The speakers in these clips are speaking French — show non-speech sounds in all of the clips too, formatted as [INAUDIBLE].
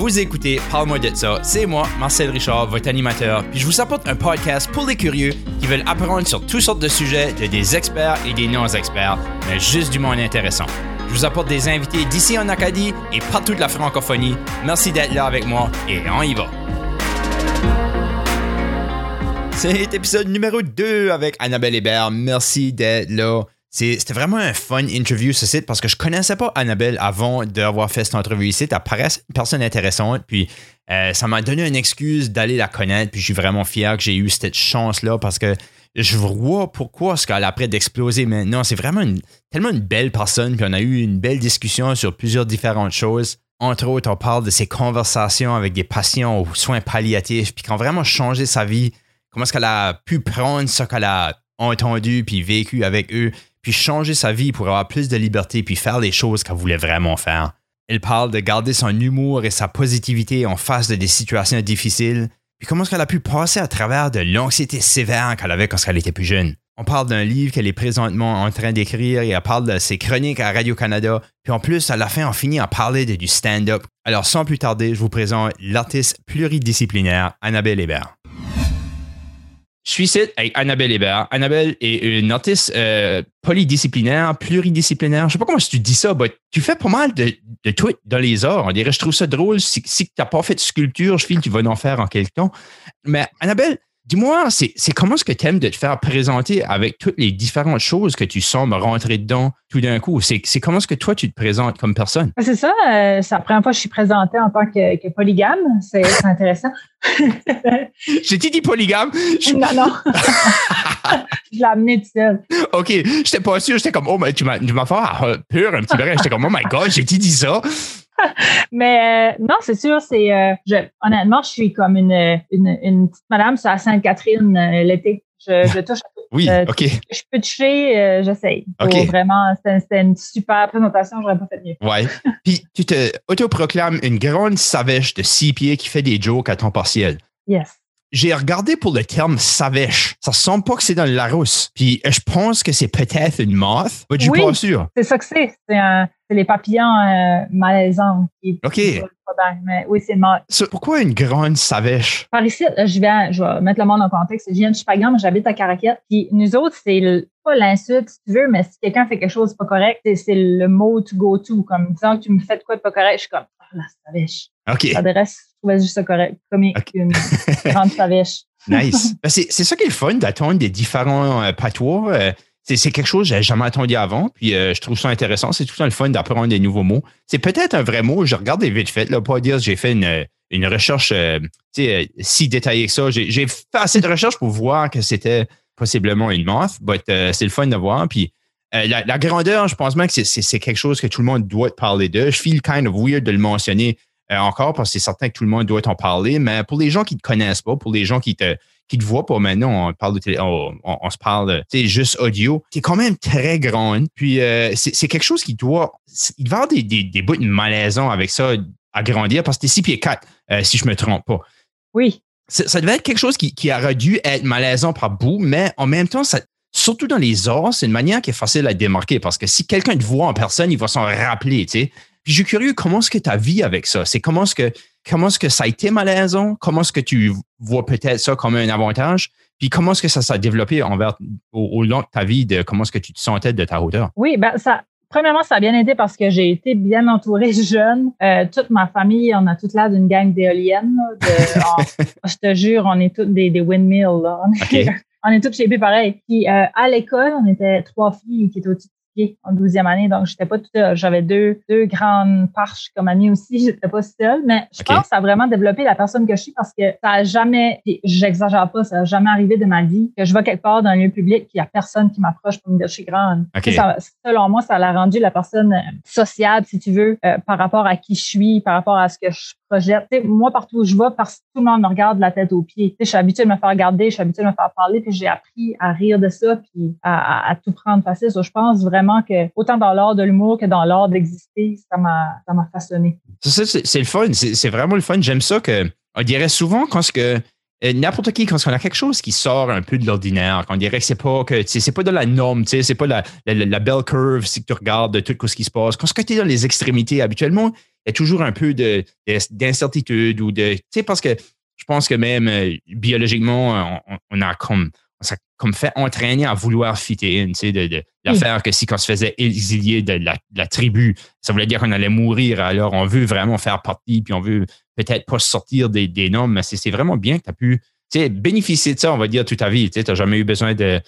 Vous écoutez Parle-moi de ça. C'est moi, Marcel Richard, votre animateur. Puis je vous apporte un podcast pour les curieux qui veulent apprendre sur toutes sortes de sujets de des experts et des non-experts, mais juste du monde intéressant. Je vous apporte des invités d'ici en Acadie et partout de la francophonie. Merci d'être là avec moi et on y va. C'est épisode numéro 2 avec Annabelle Hébert. Merci d'être là. C'était vraiment un fun interview ce site parce que je connaissais pas Annabelle avant d'avoir fait cette entrevue ici. Elle paraît une personne intéressante. Puis euh, ça m'a donné une excuse d'aller la connaître. Puis je suis vraiment fier que j'ai eu cette chance-là parce que je vois pourquoi ce qu'elle a après d'exploser maintenant. C'est vraiment tellement une belle personne. Puis on a eu une belle discussion sur plusieurs différentes choses. Entre autres, on parle de ses conversations avec des patients aux soins palliatifs, puis qui ont vraiment changé sa vie. Comment est-ce qu'elle a pu prendre ce qu'elle a entendu puis vécu avec eux, puis changer sa vie pour avoir plus de liberté, puis faire les choses qu'elle voulait vraiment faire. Elle parle de garder son humour et sa positivité en face de des situations difficiles, puis comment est-ce qu'elle a pu passer à travers de l'anxiété sévère qu'elle avait quand elle était plus jeune. On parle d'un livre qu'elle est présentement en train d'écrire et elle parle de ses chroniques à Radio-Canada. Puis en plus, à la fin, on finit à parler du stand-up. Alors sans plus tarder, je vous présente l'artiste pluridisciplinaire Annabelle Hébert. Je suis avec Annabelle Hébert. Annabelle est une artiste euh, polydisciplinaire, pluridisciplinaire. Je sais pas comment tu dis ça, mais tu fais pas mal de, tout dans les arts. On dirait, je trouve ça drôle. Si, si tu n'as pas fait de sculpture, je file, tu vas en faire en quelque temps. Mais Annabelle, Dis-moi, c'est comment est-ce que tu aimes de te faire présenter avec toutes les différentes choses que tu sembles rentrer dedans tout d'un coup? C'est comment est-ce que toi, tu te présentes comme personne? C'est ça. Euh, c'est la première fois que je suis présentée en tant que, que polygame. C'est intéressant. [LAUGHS] J'ai dit polygame? Non, non. [LAUGHS] je l'ai amené tout seul. OK. J'étais pas sûr. J'étais comme, oh, mais tu m'as fait peur un petit peu. J'étais comme, oh my God, j'ai dit ça. [LAUGHS] Mais euh, non, c'est sûr, c'est euh, honnêtement, je suis comme une, une, petite madame sur la Sainte-Catherine euh, l'été. Je, touche à tout. Oui, OK. Je peux toucher, j'essaye. OK. Vraiment, c'était une super présentation, j'aurais pas fait mieux. Ouais. [LAUGHS] Puis tu te autoproclames une grande savèche de six pieds qui fait des jokes à temps partiel. Yes j'ai regardé pour le terme savèche. Ça semble pas que c'est dans le Larousse. Puis je pense que c'est peut-être une moth, mais je suis pas sûr. C'est ça que c'est. C'est les papillons euh, malaisants. OK. Mais oui, c'est une moth. pourquoi une grande savèche? Par ici, je viens, je vais mettre le monde en contexte. Je viens de Chupagan, j'habite à Caraquette. Puis nous autres, c'est pas l'insulte, si tu veux, mais si quelqu'un fait quelque chose de pas correct, c'est le mot to go to. Comme disant que tu me fais de quoi de pas correct, je suis comme, ah, la savèche. OK. L'adresse trouvais juste ça correct, comique, une [LAUGHS] grande savèche. nice. [LAUGHS] Ben, c'est ça qui est fun d'attendre des différents euh, patois. Euh, c'est quelque chose que j'ai jamais attendu avant, puis euh, je trouve ça intéressant. C'est tout le temps le fun d'apprendre des nouveaux mots. C'est peut-être un vrai mot. Je regarde vite fait, là, pas dire j'ai fait une, une recherche si détaillée que ça. J'ai fait assez de recherches pour voir que c'était possiblement une moth, mais c'est le fun de voir. Puis la, la, grandeur, je pense même que c'est quelque chose que tout le monde doit parler de. Je feel kind of weird de le mentionner euh, encore parce que c'est certain que tout le monde doit en parler, mais pour les gens qui ne te connaissent pas, pour les gens qui te qui te voient pas maintenant, on parle de télé, on, se parle de juste audio, qui est quand même très grande. Puis euh, c'est quelque chose qui doit. Il doit y avoir des, des, des bouts de malaisant avec ça à grandir parce que t'es 6 pieds 4, euh, si je me trompe pas. Oui. Ça, devait être quelque chose qui, qui, aurait dû être malaisant par bout, mais en même temps, ça, surtout dans les arts, c'est une manière qui est facile à démarquer parce que si quelqu'un te voit en personne, il va s'en rappeler, tu sais. Puis je suis curieux, comment est-ce que tu as vu avec ça? C'est comment est-ce que comment est-ce que ça a été malaisant? Comment est-ce que tu vois peut-être ça comme un avantage? Puis comment est-ce que ça s'est développé envers, au, long de ta vie, de comment est-ce que tu te sentais de ta hauteur? Oui, ben ça, premièrement, ça a bien aidé parce que j'ai été bien entourée jeune. Euh, toute ma famille, on a toute l'air d'une gang d'éoliennes. [LAUGHS] je te jure, on est toutes des, windmills. [LAUGHS] On, est toutes chez pareil. Puis euh, à l'école, on était trois filles qui étaient en 12e année, donc j'étais pas toute seule. J'avais deux, deux grandes parches comme amies aussi, j'étais pas seule, mais je pense que ça a vraiment développé la personne que je suis parce que ça a jamais, j'exagère pas, ça a jamais arrivé de ma vie que je vais quelque part dans un lieu public qu'il y a personne qui m'approche pour me dire je suis grande. selon moi, ça l'a rendu la personne euh, sociable, si tu veux, euh, par rapport à qui je suis, par rapport à ce que je moi, partout où je vais, parce que tout le monde me regarde de la tête aux pieds. je suis habituée de me faire regarder, je suis habituée de me faire parler, puis j'ai appris à rire de ça, puis à, tout prendre facile. je pense vraiment que autant dans l'art de l'humour que dans l'art d'exister, ça m'a, façonné. C'est, le fun. C'est, vraiment le fun. J'aime ça que, on dirait souvent quand ce que n'importe qui, quand on a quelque chose qui sort un peu de l'ordinaire, qu'on dirait que c'est pas que c'est pas de la norme, c'est pas la, la, belle curve si tu regardes de tout ce qui se passe. Quand tu es dans les extrémités, habituellement, y a toujours un peu de, d'incertitude ou de. Tu sais, parce que je pense que même euh, biologiquement, on, a comme, comme fait entraîner à vouloir fitter in, tu sais, de, de l'affaire que si on se faisait exilier de la, tribu, ça voulait dire qu'on allait mourir. Alors, on veut vraiment faire partie, puis on veut peut-être pas sortir des, des normes, mais c'est vraiment bien que tu as pu bénéficier de ça, on va dire, toute ta vie. Tu n'as jamais eu besoin de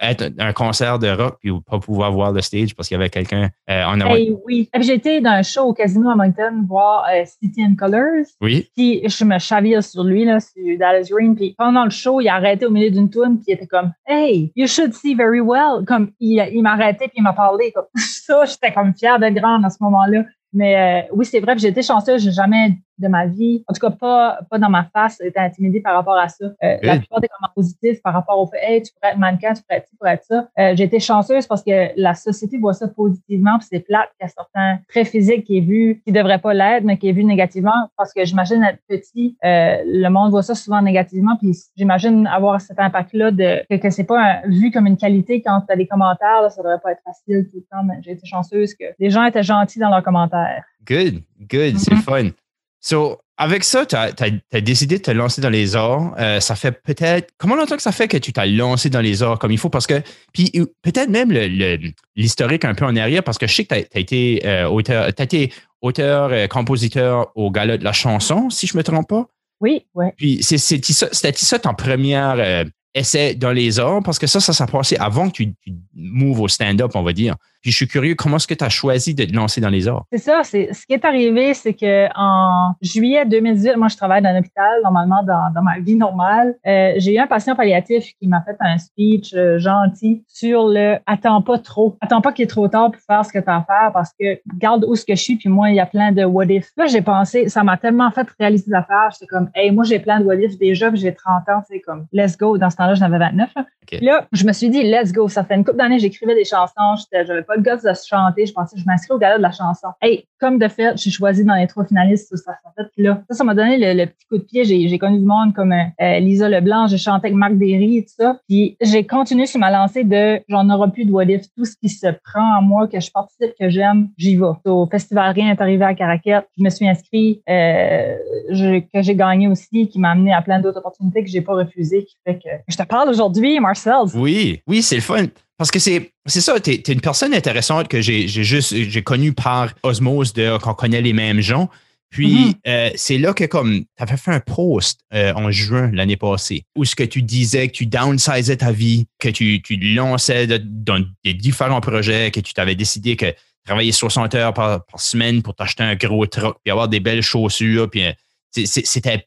être un concert de rock puis pas pouvoir voir le stage parce qu'il y avait quelqu'un euh, en avant. oui. J'ai été dans un show au Casino à Moncton voir euh, City and Colors. Oui. Puis je me chavire sur lui, là, sur Dallas Green. Puis pendant le show, il a arrêté au milieu d'une tune puis il était comme Hey, you should see very well. Comme il, il m'a arrêté puis il m'a parlé. Comme [LAUGHS] ça, j'étais comme fière d'être grande à ce moment-là. Mais euh, oui, c'est vrai, j'ai été chanceuse, j'ai jamais de ma vie, en tout cas pas, pas dans ma face, été intimidée par rapport à ça. Euh, la plupart des commentaires positifs par rapport au fait Hey, tu pourrais être mannequin, tu pourrais être tu pourrais être ça. Euh, j'ai été chanceuse parce que la société voit ça positivement, puis c'est plate qu'il y a certains traits physiques qui est vu, qui devraient pas l'être, mais qui est vu négativement parce que j'imagine être petit, le monde voit ça souvent négativement, puis j'imagine avoir cet impact-là de que, que c'est pas vu comme une qualité quand tu as des commentaires, là, ça devrait pas être facile tout le temps, mais j'ai été chanceuse que les gens étaient gentils dans leurs commentaires. Good, good, c'est mm-hmm. fun. So, avec ça, tu as, décidé de te lancer dans les arts. Euh, ça fait peut-être. Comment longtemps que ça fait que tu t'as lancé dans les arts comme il faut? Parce que. Puis peut-être même l'historique un peu en arrière, parce que je sais que tu as, été euh, auteur, as été auteur, euh, compositeur au Gala de la chanson, si je ne me trompe pas. Oui, oui. Puis c'était ça ton première essai dans les arts? Parce que ça, ça s'est passé avant que tu, tu au stand-up, on va dire. Puis je suis curieux, comment est-ce que tu as choisi de te lancer dans les arts? C'est ça. C'est, ce qui est arrivé, c'est que en juillet 2018, moi, je travaille dans un hôpital, normalement, dans, dans ma vie normale. Euh, j'ai eu un patient palliatif qui m'a fait un speech euh, gentil sur le « attends pas trop, attends pas qu'il est trop tard pour faire ce que tu as à faire parce que garde où ce que je suis, puis moi, il y a plein de what if ». Là, j'ai pensé, ça m'a tellement fait réaliser l'affaire. J'étais comme « hey, moi, j'ai plein de what if déjà, puis j'ai 30 ans, c'est comme let's go ». Dans ce temps-là, j'en avais 29. Là. je me suis dit « let's go ». Ça fait une couple d'années, j'écrivais des chansons, j'avais pas le gosse de chanter. Je pensais je m'inscris au gala de la chanson. Hey, comme de fait, j'ai choisi dans les trois finalistes. Ça, ça, là. ça, ça m'a donné le, petit coup de pied. J'ai connu du monde comme euh, Lisa Leblanc, j'ai chanté avec Marc Derry et tout ça. Puis j'ai continué sur ma lancée de j'en aurai plus de what Tout ce qui se prend en moi, que je participe, que j'aime, j'y vais. Au Festival Rien est arrivé à Caraquette. Je me suis inscrit, euh, que j'ai gagné aussi, qui m'a amené à plein d'autres opportunités que j'ai pas refusées, je te parle aujourd'hui, Marcel. Oui, oui, c'est le fun. Parce que c'est, c'est ça, tu es, une personne intéressante que j'ai, juste j'ai connue par osmose de qu'on connaît les mêmes gens. Puis mm-hmm. euh, c'est là que comme tu avais fait un post euh, en juin l'année passée où ce que tu disais que tu downsizais ta vie, que tu, tu lançais dans des différents projets, que tu t'avais décidé que travailler 60 heures par, semaine pour t'acheter un gros truck puis avoir des belles chaussures puis euh, tu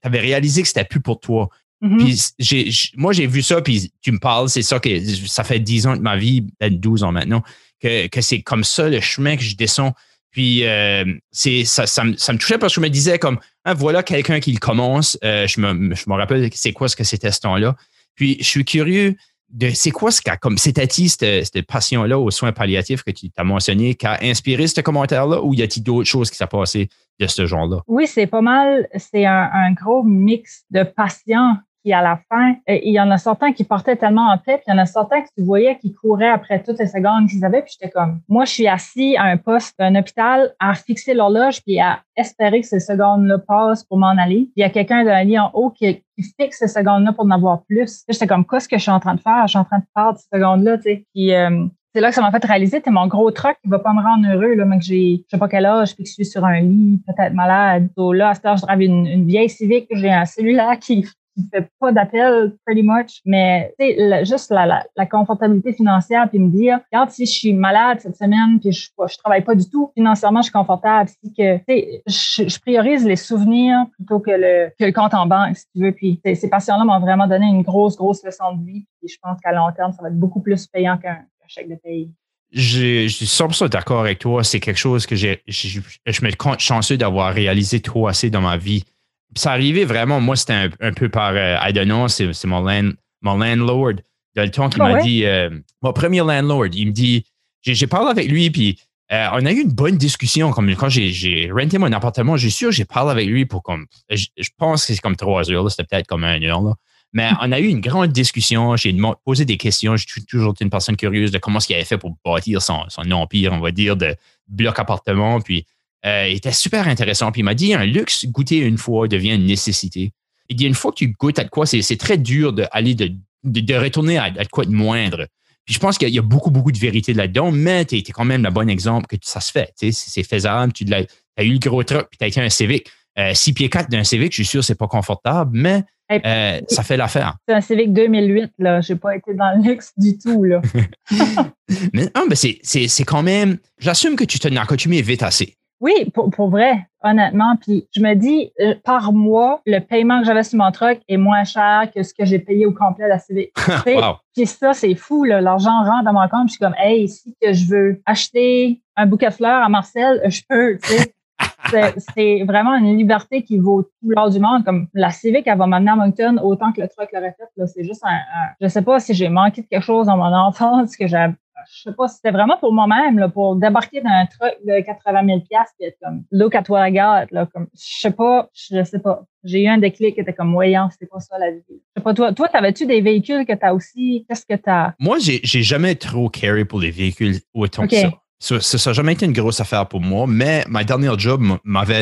avais réalisé que c'était plus pour toi. Mm-hmm. Puis moi, j'ai vu ça, puis tu me parles, c'est ça que ça fait 10 ans de ma vie, peut-être 12 ans maintenant, que, que c'est comme ça le chemin que je descends. Puis euh, c'est ça, ça, me, ça, me, touchait parce que je me disais comme ah, voilà quelqu'un qui le commence. Euh, je, me, je me rappelle c'est quoi ce que c'était ce temps-là. Puis je suis curieux de c'est quoi ce qu'a comme cette, cette passion-là aux soins palliatifs que tu as mentionné qui a inspiré ce commentaire-là ou y a-t-il d'autres choses qui s'est passé de ce genre-là? Oui, c'est pas mal. C'est un, un, gros mix de patients à la fin, il y en a certains qui portaient tellement en tête, puis il y en a certains que tu voyais qui couraient après toutes les secondes qu'ils avaient, puis j'étais comme, moi, je suis assis à un poste d'un hôpital à fixer l'horloge, puis à espérer que ces secondes-là passent pour m'en aller. Puis il y a quelqu'un d'un lit en haut qui, fixe ces secondes-là pour en avoir plus. J'étais comme, qu'est-ce que je suis en train de faire? Je suis en train de faire ces secondes-là, tu sais. Puis, euh, c'est là que ça m'a fait réaliser, c'est mon gros truc qui va pas me rendre heureux, là, mais que j'ai, je sais pas quel âge, puis que je suis sur un lit, peut-être malade. Donc là, à ce je drive une, une vieille civique, j'ai un cellulaire qui qui fait pas d'appel, pretty much, mais juste la, la, confortabilité financière, puis me dire, regarde, si je suis malade cette semaine, puis je, je travaille pas du tout, financièrement, je suis confortable, si que, je, je priorise les souvenirs plutôt que le, que le compte en banque, si tu veux, puis ces patients-là m'ont vraiment donné une grosse, grosse leçon de vie, puis je pense qu'à long terme, ça va être beaucoup plus payant qu'un chèque de paye. Je, je suis 100% d'accord avec toi. C'est quelque chose que j'ai, je, je me compte chanceux d'avoir réalisé trop assez dans ma vie ça arrivait vraiment, moi, c'était un, peu par, euh, I don't know, c'est mon, land, mon landlord de le temps qui ah m'a dit, euh, mon premier landlord, il me dit, j'ai parlé avec lui, puis euh, on a eu une bonne discussion. Comme quand j'ai renté mon appartement, j'ai sûr, j'ai parlé avec lui pour comme, je, pense que c'est comme trois heures, c'était peut-être comme un heure, là. Mais [LAUGHS] on a eu une grande discussion. J'ai posé des questions. Je suis toujours une personne curieuse de comment ce qu'il avait fait pour bâtir son, son empire, on va dire, de bloc appartement. Puis euh, était super intéressant. Puis il m'a dit un luxe goûter une fois devient une nécessité. Il dit une fois que tu goûtes à quoi, c'est très dur d'aller de, de, retourner à, quoi de moindre. Puis je pense qu'il y a beaucoup, beaucoup de vérité là-dedans, mais tu es, quand même le bon exemple que ça se fait. C'est faisable. Tu as, eu le gros truc, puis tu as été un Civic. 6 euh, pieds 4 d'un Civic, je suis sûr, c'est pas confortable, mais euh, ça fait l'affaire. C'est un Civic 2008, là. J'ai pas été dans le luxe du tout, là. [LAUGHS] mais non, mais c'est quand même. J'assume que tu te es vite assez. Oui, pour, pour, vrai, honnêtement. Puis je me dis, euh, par mois, le paiement que j'avais sur mon truck est moins cher que ce que j'ai payé au complet à la Civic. [LAUGHS] wow. Puis ça, c'est fou, L'argent rentre dans mon compte. Je suis comme, hey, si que je veux acheter un bouquet de fleurs à Marcel, je peux, [LAUGHS] c'est vraiment une liberté qui vaut tout l'or du monde. Comme la Civic, elle va m'amener à Moncton autant que le truck l'aurait fait. C'est juste un, Je sais pas si j'ai manqué de quelque chose dans mon [LAUGHS] enfance, que j'ai je sais pas, c'était vraiment pour moi-même, pour débarquer dans un truck de 80 000 et être comme, look at what I got, là, comme, je sais pas, je sais pas. J'ai eu un déclic qui était comme, voyant, c'était pas ça la vie. Je sais pas, toi, toi, t'avais-tu des véhicules que t'as aussi, qu'est-ce que t'as? Moi, j'ai, j'ai jamais trop carry pour les véhicules autant que ça. Ça n'a jamais été une grosse affaire pour moi, mais ma dernière job,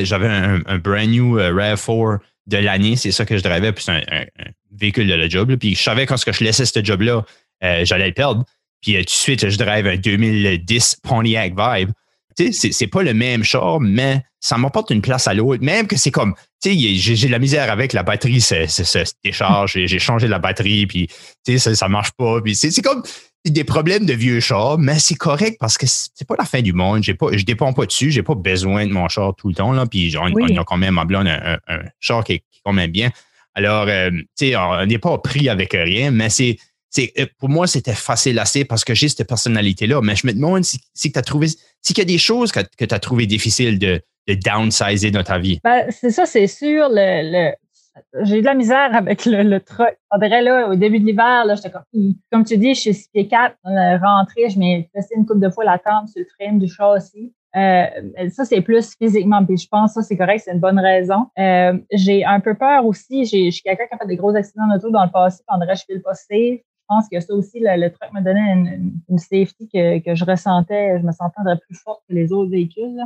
j'avais un, brand new uh, RAV4 de l'année, c'est ça que je drivais, puis c'est un, véhicule de la job. puis je savais quand je laissais ce job-là, euh, j'allais le perdre. Puis euh, tout de suite, je drive un 2010 Pontiac Vibe. Tu sais, c'est pas le même char, mais ça m'apporte une place à l'autre. Même que c'est comme, tu sais, j'ai de la misère avec la batterie, ça se décharge, j'ai changé la batterie, puis tu sais, ça, ça marche pas. Puis c'est comme, des problèmes de vieux char, mais c'est correct parce que c'est pas la fin du monde. J'ai pas, je dépends pas dessus. J'ai pas besoin de mon char tout le temps. Là, puis on, a quand même en blonde un, char qui est, quand même bien. Alors, euh, tu sais, on n'est pas pris avec rien, mais c'est, c'est, pour moi, c'était facile assez parce que j'ai cette personnalité-là. Mais je me demande si, si tu as trouvé, si y a des choses que, tu as trouvé difficiles de, downsizer dans ta vie. Ben, c'est ça, c'est sûr. Le, j'ai eu de la misère avec le, le truck. On dirait, là, au début de l'hiver, là, j'étais comme, comme tu dis, je suis 6 pieds 4, on est rentré, je m'ai fait une couple de fois la tente sur le frame du châssis. Euh, ça, c'est plus physiquement. Je pense que ça, c'est correct, c'est une bonne raison. Euh, j'ai un peu peur aussi. Je suis quelqu'un qui a fait des gros accidents d'auto dans le passé. Puis je fais le pas safe. Je pense que ça aussi, le, truck me donnait une, safety que, que, je ressentais. Je me sentais plus forte que les autres véhicules.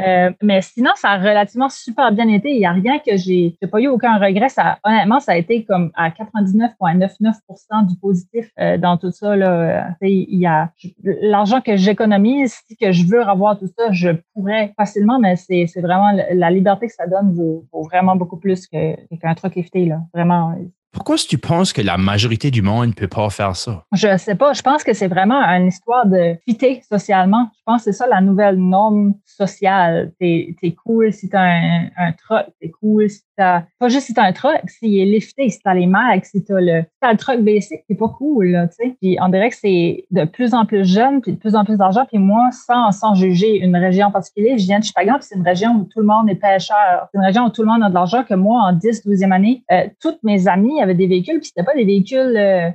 Euh, mais sinon, ça a relativement super bien été. Il n'y a rien que j'ai, j'ai pas eu aucun regret. Ça, honnêtement, ça a été comme à 99,99% du positif euh, dans tout ça. Là. Il y a l'argent que j'économise, si que je veux avoir tout ça, je pourrais facilement, mais c'est, vraiment la liberté que ça donne vaut, vraiment beaucoup plus que, qu'un truc lifté. Là. Vraiment, pourquoi est-ce que tu penses que la majorité du monde ne peut pas faire ça? Je sais pas. Je pense que c'est vraiment une histoire de fitter socialement. Je pense que c'est ça la nouvelle norme sociale. T'es es cool si t'as un, un truck, t'es cool si t'as... Pas juste si t'as un truck, s'il est lifté, si t'as les mags, si t'as le, as le truck basic, c'est pas cool, là, tu sais. Puis on dirait que c'est de plus en plus jeune, puis de plus en plus d'argent. Puis moi, sans, sans juger une région particulière, je viens de Chicago, puis c'est une région où tout le monde est pêcheur. C'est une région où tout le monde a de l'argent, que moi, en 10, 12e année, euh, toutes mes amies avaient des véhicules, puis c'était pas des véhicules euh,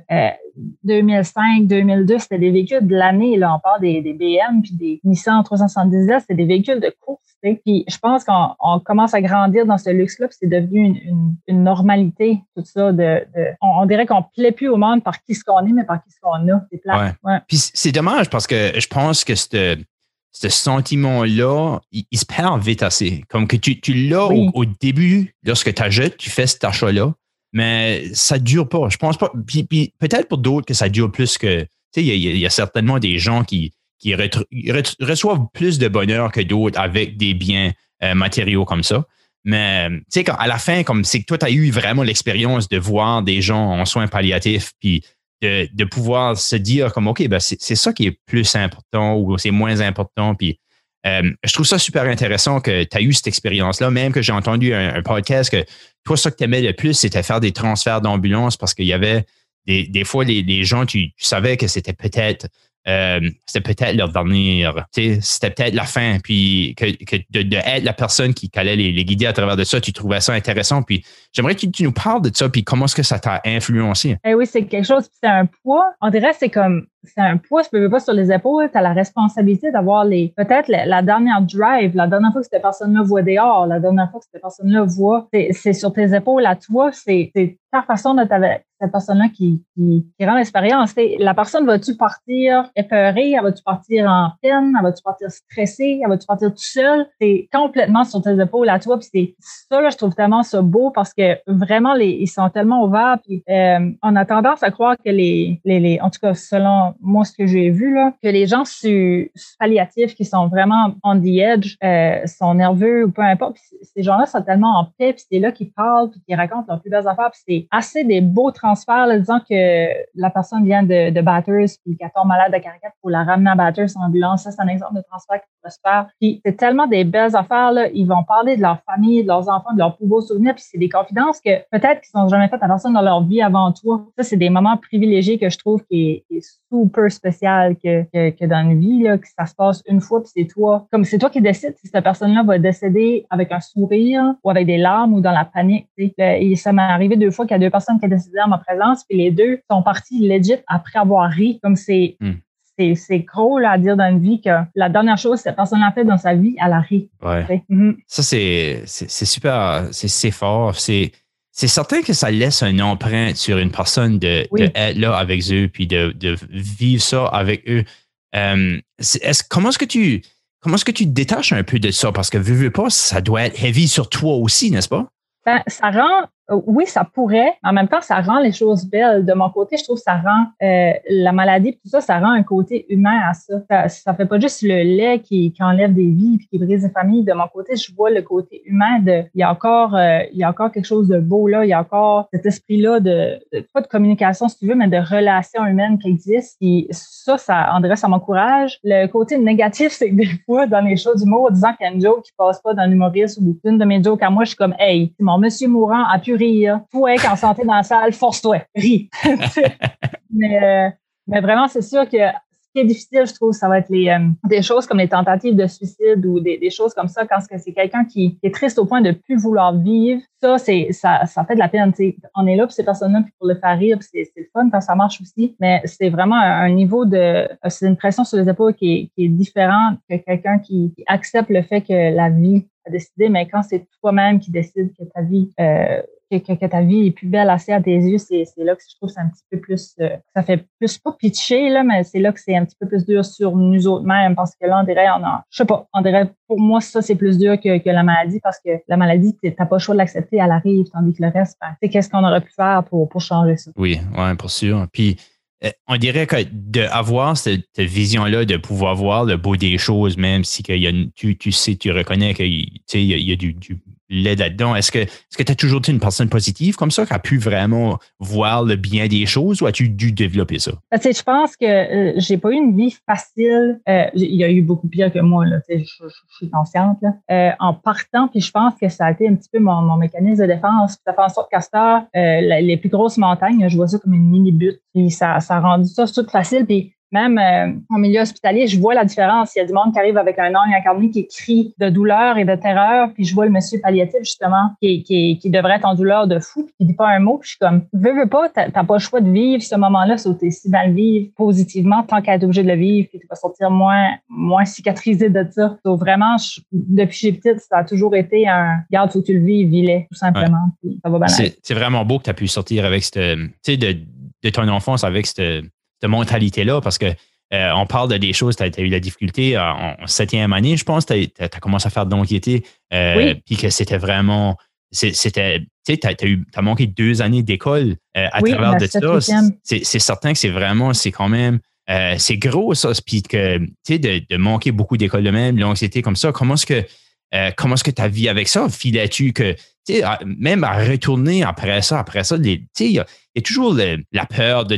2005, 2002, c'était des véhicules de l'année. Là, on parle des, des BM puis des Nissan 370 c'était des véhicules de course. Puis je pense qu'on commence à grandir dans ce luxe-là, puis c'est devenu une, une, normalité, tout ça. De, on, dirait qu'on plaît plus au monde par qui ce qu'on est, mais par qui ce qu'on a. C'est plat. Ouais. Puis c'est dommage parce que je pense que ce sentiment-là, il, se perd vite assez. Comme que tu, tu l'as au, au, début, lorsque tu achètes, tu fais cet achat-là mais ça dure pas. Je pense pas. Puis, peut-être pour d'autres que ça dure plus que. Tu sais, il y, a certainement des gens qui, qui reçoivent plus de bonheur que d'autres avec des biens euh, matériaux comme ça. Mais tu sais, à la fin, comme c'est que toi, tu as eu vraiment l'expérience de voir des gens en soins palliatifs, puis de, de pouvoir se dire comme OK, ben c'est ça qui est plus important ou c'est moins important. Puis euh, je trouve ça super intéressant que tu as eu cette expérience-là, même que j'ai entendu un, podcast que toi, ça que tu aimais le plus, c'était faire des transferts d'ambulance parce qu'il y avait des, fois, les gens, tu, savais que c'était peut-être euh, c'était peut-être leur dernier, c'était peut-être la fin, puis que, de, être la personne qui allait les, guider à travers de ça, tu trouvais ça intéressant. Puis j'aimerais que tu nous parles de ça, puis comment est-ce que ça t'a influencé? Eh oui, c'est quelque chose, c'est un poids. On dirait c'est comme c'est un poids, tu peux pas sur les épaules, tu as la responsabilité d'avoir les, peut-être la, dernière drive, la dernière fois que cette personne-là voit dehors, la dernière fois que cette personne-là voit, c'est sur tes épaules à toi, c'est ta façon avec cette personne-là qui, qui, rend l'expérience. La personne va-tu partir épeurée, elle va-tu partir en peine, elle va-tu partir stressée, elle va-tu partir tout seul? C'est complètement sur tes épaules à toi. Puis c'est ça, là, je trouve tellement ça beau parce que vraiment, les, ils sont tellement ouverts. Puis euh, on a tendance à croire que les, les, les, en tout cas, selon moi, ce que j'ai vu, là, que les gens su, palliatifs qui sont vraiment on the edge, euh, sont nerveux ou peu importe. Puis ces gens-là sont tellement en paix, puis c'est là qu'ils parlent, puis qu'ils racontent leurs plus belles affaires. Puis c'est assez des beaux transferts, là, disant que la personne vient de, de Batters, puis qu'elle tombe malade de caractère pour la ramener à Batters en ambulance. Ça, c'est un exemple de transfert qui se faire. Puis c'est tellement des belles affaires, là. Ils vont parler de leur famille, de leurs enfants, de leurs plus beaux souvenirs, puis c'est des confidences que peut-être qu'ils n'ont jamais faites à personne dans leur vie avant toi. Ça, c'est des moments privilégiés que je trouve qui est, super spécial que, que, dans une vie, là, que ça se passe une fois, puis c'est toi. Comme c'est toi qui décides si cette personne-là va décéder avec un sourire ou avec des larmes ou dans la panique. Et ça m'est arrivé deux fois qu'il y a deux personnes qui ont décidé présence, puis les deux sont partis legit après avoir ri. Comme c'est hmm. c'est gros là, à dire dans une vie que la dernière chose que cette personne a fait dans sa vie, elle a ri. Ouais. Mhm. Ça, c'est super, c'est fort. C'est certain que ça laisse un empreinte sur une personne de, être là avec eux, puis de, vivre ça avec eux. Euh, est comment est-ce que tu comment est-ce que tu te détaches un peu de ça? Parce que vu, vu pas, ça doit être heavy sur toi aussi, n'est-ce pas? Ben, ça rend oui, ça pourrait. En même temps, ça rend les choses belles. De mon côté, je trouve que ça rend euh, la maladie, tout ça, ça rend un côté humain à ça. Ça, ne fait pas juste le lait qui, enlève des vies et qui brise des familles. De mon côté, je vois le côté humain de. Il y a encore, euh, il y a encore quelque chose de beau là. Il y a encore cet esprit-là de, pas de communication si tu veux, mais de relation humaine qui existe. Et ça, ça, André, ça m'encourage. Le côté négatif, [LAUGHS] c'est que des fois, dans les shows d'humour, disant qu'il y a une joke qui passe pas dans l'humoriste ou une de mes jokes à moi, je suis comme, hey, mon monsieur mourant a pu rire. Toi, quand santé dans la salle, force-toi, ris. [LAUGHS] mais, euh, mais vraiment, c'est sûr que ce qui est difficile, je trouve, ça va être les, euh, des choses comme les tentatives de suicide ou des, choses comme ça, quand c'est quelqu'un qui, est triste au point de plus vouloir vivre. Ça, c'est ça, ça fait de la peine. On est là pour ces personnes-là pour le faire rire, c'est le fun quand ça marche aussi. Mais c'est vraiment un, niveau de, c'est une pression sur les épaules qui est, qui est différente que quelqu'un qui, accepte le fait que la vie a décidé, mais quand c'est toi-même qui décide que ta vie euh, que, ta vie est plus belle assez à tes yeux, c'est, là que je trouve que c'est un petit peu plus, euh, ça fait plus pas pitcher, là, mais c'est là que c'est un petit peu plus dur sur nous autres mêmes parce que là, on dirait, on a, je sais pas, on dirait, pour moi, ça, c'est plus dur que, que la maladie parce que la maladie, t'as pas le choix de l'accepter, elle arrive, tandis que le reste, ben, qu'est-ce qu'on aurait pu faire pour, pour changer ça? Oui, ouais, pour sûr. Puis, euh, on dirait que d'avoir cette, vision-là, de pouvoir voir le beau des choses, même si y a, tu, tu sais, tu reconnais qu'il y, y, a du, du là-dedans. Est-ce que tu as toujours été une personne positive comme ça, qui a pu vraiment voir le bien des choses ou as-tu dû développer ça? Ben, je pense que euh, j'ai pas eu une vie facile. Euh, il y a eu beaucoup pire que moi, là, je, suis consciente. Euh, en partant, puis je pense que ça a été un petit peu mon, mécanisme de défense. Ça fait en sorte qu'à les plus grosses montagnes, je vois ça comme une mini-butte. Puis ça, ça a rendu ça tout facile. Même euh, en milieu hospitalier, je vois la différence. Il y a du monde qui arrive avec un œil incarné qui crie de douleur et de terreur, puis je vois le monsieur palliatif, justement, qui, qui, qui devrait être en douleur de fou, puis qui dit pas un mot, puis je suis comme, veux, veux pas, t'as pas le choix de vivre ce moment-là, sauter si dans le vivre positivement, tant qu'à être obligé de le vivre, puis tu vas sortir moins, moins cicatrisé de ça. Donc vraiment, depuis que j'ai petite, ça a toujours été un, garde, faut que tu le vives, vis tout simplement, ça va C'est vraiment beau que tu as pu sortir avec cette, tu sais, de, de ton enfance avec cette cette mentalité-là parce que euh, on parle de des choses, tu as, eu la difficulté en, septième année, je pense, tu as, commencé à faire de l'anxiété, euh, puis que c'était vraiment, c'était, tu sais, tu as, manqué deux années d'école euh, à travers de ça. C'est certain que c'est vraiment, c'est quand même, c'est gros ça, puis que, tu sais, de, de, manquer beaucoup d'école de même, l'anxiété comme ça, comment est-ce que, comment est-ce que tu as vu avec ça? Filais-tu que, même à retourner après ça, après ça, il y, a toujours la peur de,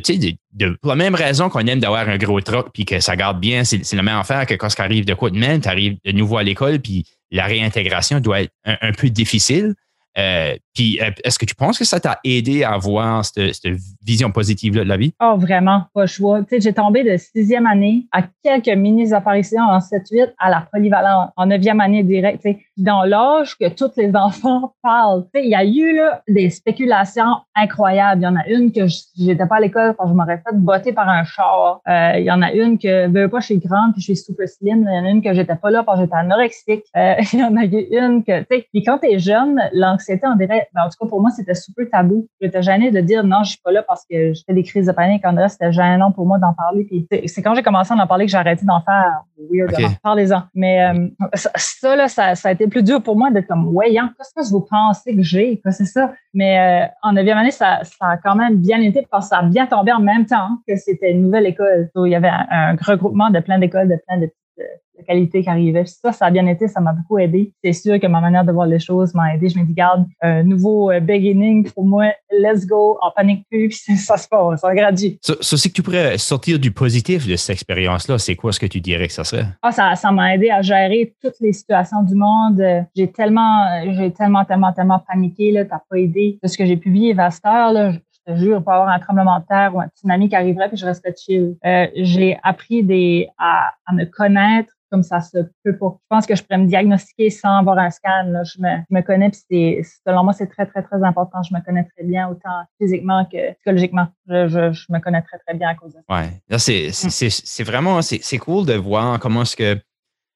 pour la même raison qu'on aime d'avoir un gros truc puis que ça garde bien, c'est la même affaire que quand ça arrive de quoi de même, tu arrives de nouveau à l'école puis la réintégration doit être un, peu difficile. Euh, puis, euh, est-ce que tu penses que ça t'a aidé à avoir cette, vision positive de la vie? Oh, vraiment, pas choix. Tu j'ai tombé de sixième année à quelques mini-apparitions en 7-8 à la polyvalente, en neuvième année direct. Dans l'âge que tous les enfants [LAUGHS] parlent. il y a eu là, des spéculations incroyables. Il y en a une que j'étais pas à l'école quand je m'aurais fait botter par un char. Euh, il y en a une que, veux pas, je suis grande puis je suis super slim. Il y en a une que j'étais pas là parce que j'étais anorexique. Euh, [LAUGHS] il y en a eu une que, tu sais, puis quand t'es jeune, l'anxiété, on dirait, ben, en tout cas pour moi, c'était super tabou. J'étais gênée de dire non, je suis pas là parce que je fais des crises de panique. En vrai, c'était gênant pour moi d'en parler. Puis c'est quand j'ai commencé à en parler que j'ai arrêté d'en faire. Weird, parlez-en. Mais euh, ça, là, ça, ça, a été plus dur pour moi d'être comme, ouais, qu'est-ce que vous pensez que j'ai? C'est ça. Mais euh, en neuvième année, ça, ça a quand même bien été parce que ça a bien tombé en même temps que c'était une nouvelle école. il y avait un, regroupement de plein d'écoles, de plein de la qualité qui arrivait. Ça, ça a bien été, ça m'a beaucoup aidé. C'est sûr que ma manière de voir les choses m'a aidé. Je me dis, garde, un nouveau euh, beginning pour moi, let's go, en panique plus, [LAUGHS] puis ça se passe, ça grandit. Ça, c'est que tu pourrais sortir du positif de cette expérience-là. C'est quoi ce que tu dirais que ça serait? Ah, ça, ça m'a aidé à gérer toutes les situations du monde. J'ai tellement, j'ai tellement, tellement, tellement paniqué, là, t'as pas aidé de ce que j'ai pu vivre à cette heure, là je te jure, avoir un tremblement de terre ou un tsunami qui arriverait, puis je resterais chill. Euh, j'ai appris des, à, à, me connaître, comme ça se peut pas. Je pense que je pourrais me diagnostiquer sans avoir un scan. Là. Je, me, je me connais, puis selon moi, c'est très, très, très important. Je me connais très bien, autant physiquement que psychologiquement. Je, je, je me connais très, très bien à cause de ça. Ouais. Là, c'est, mm. c'est, c'est vraiment, c'est, c'est cool de voir comment est-ce que,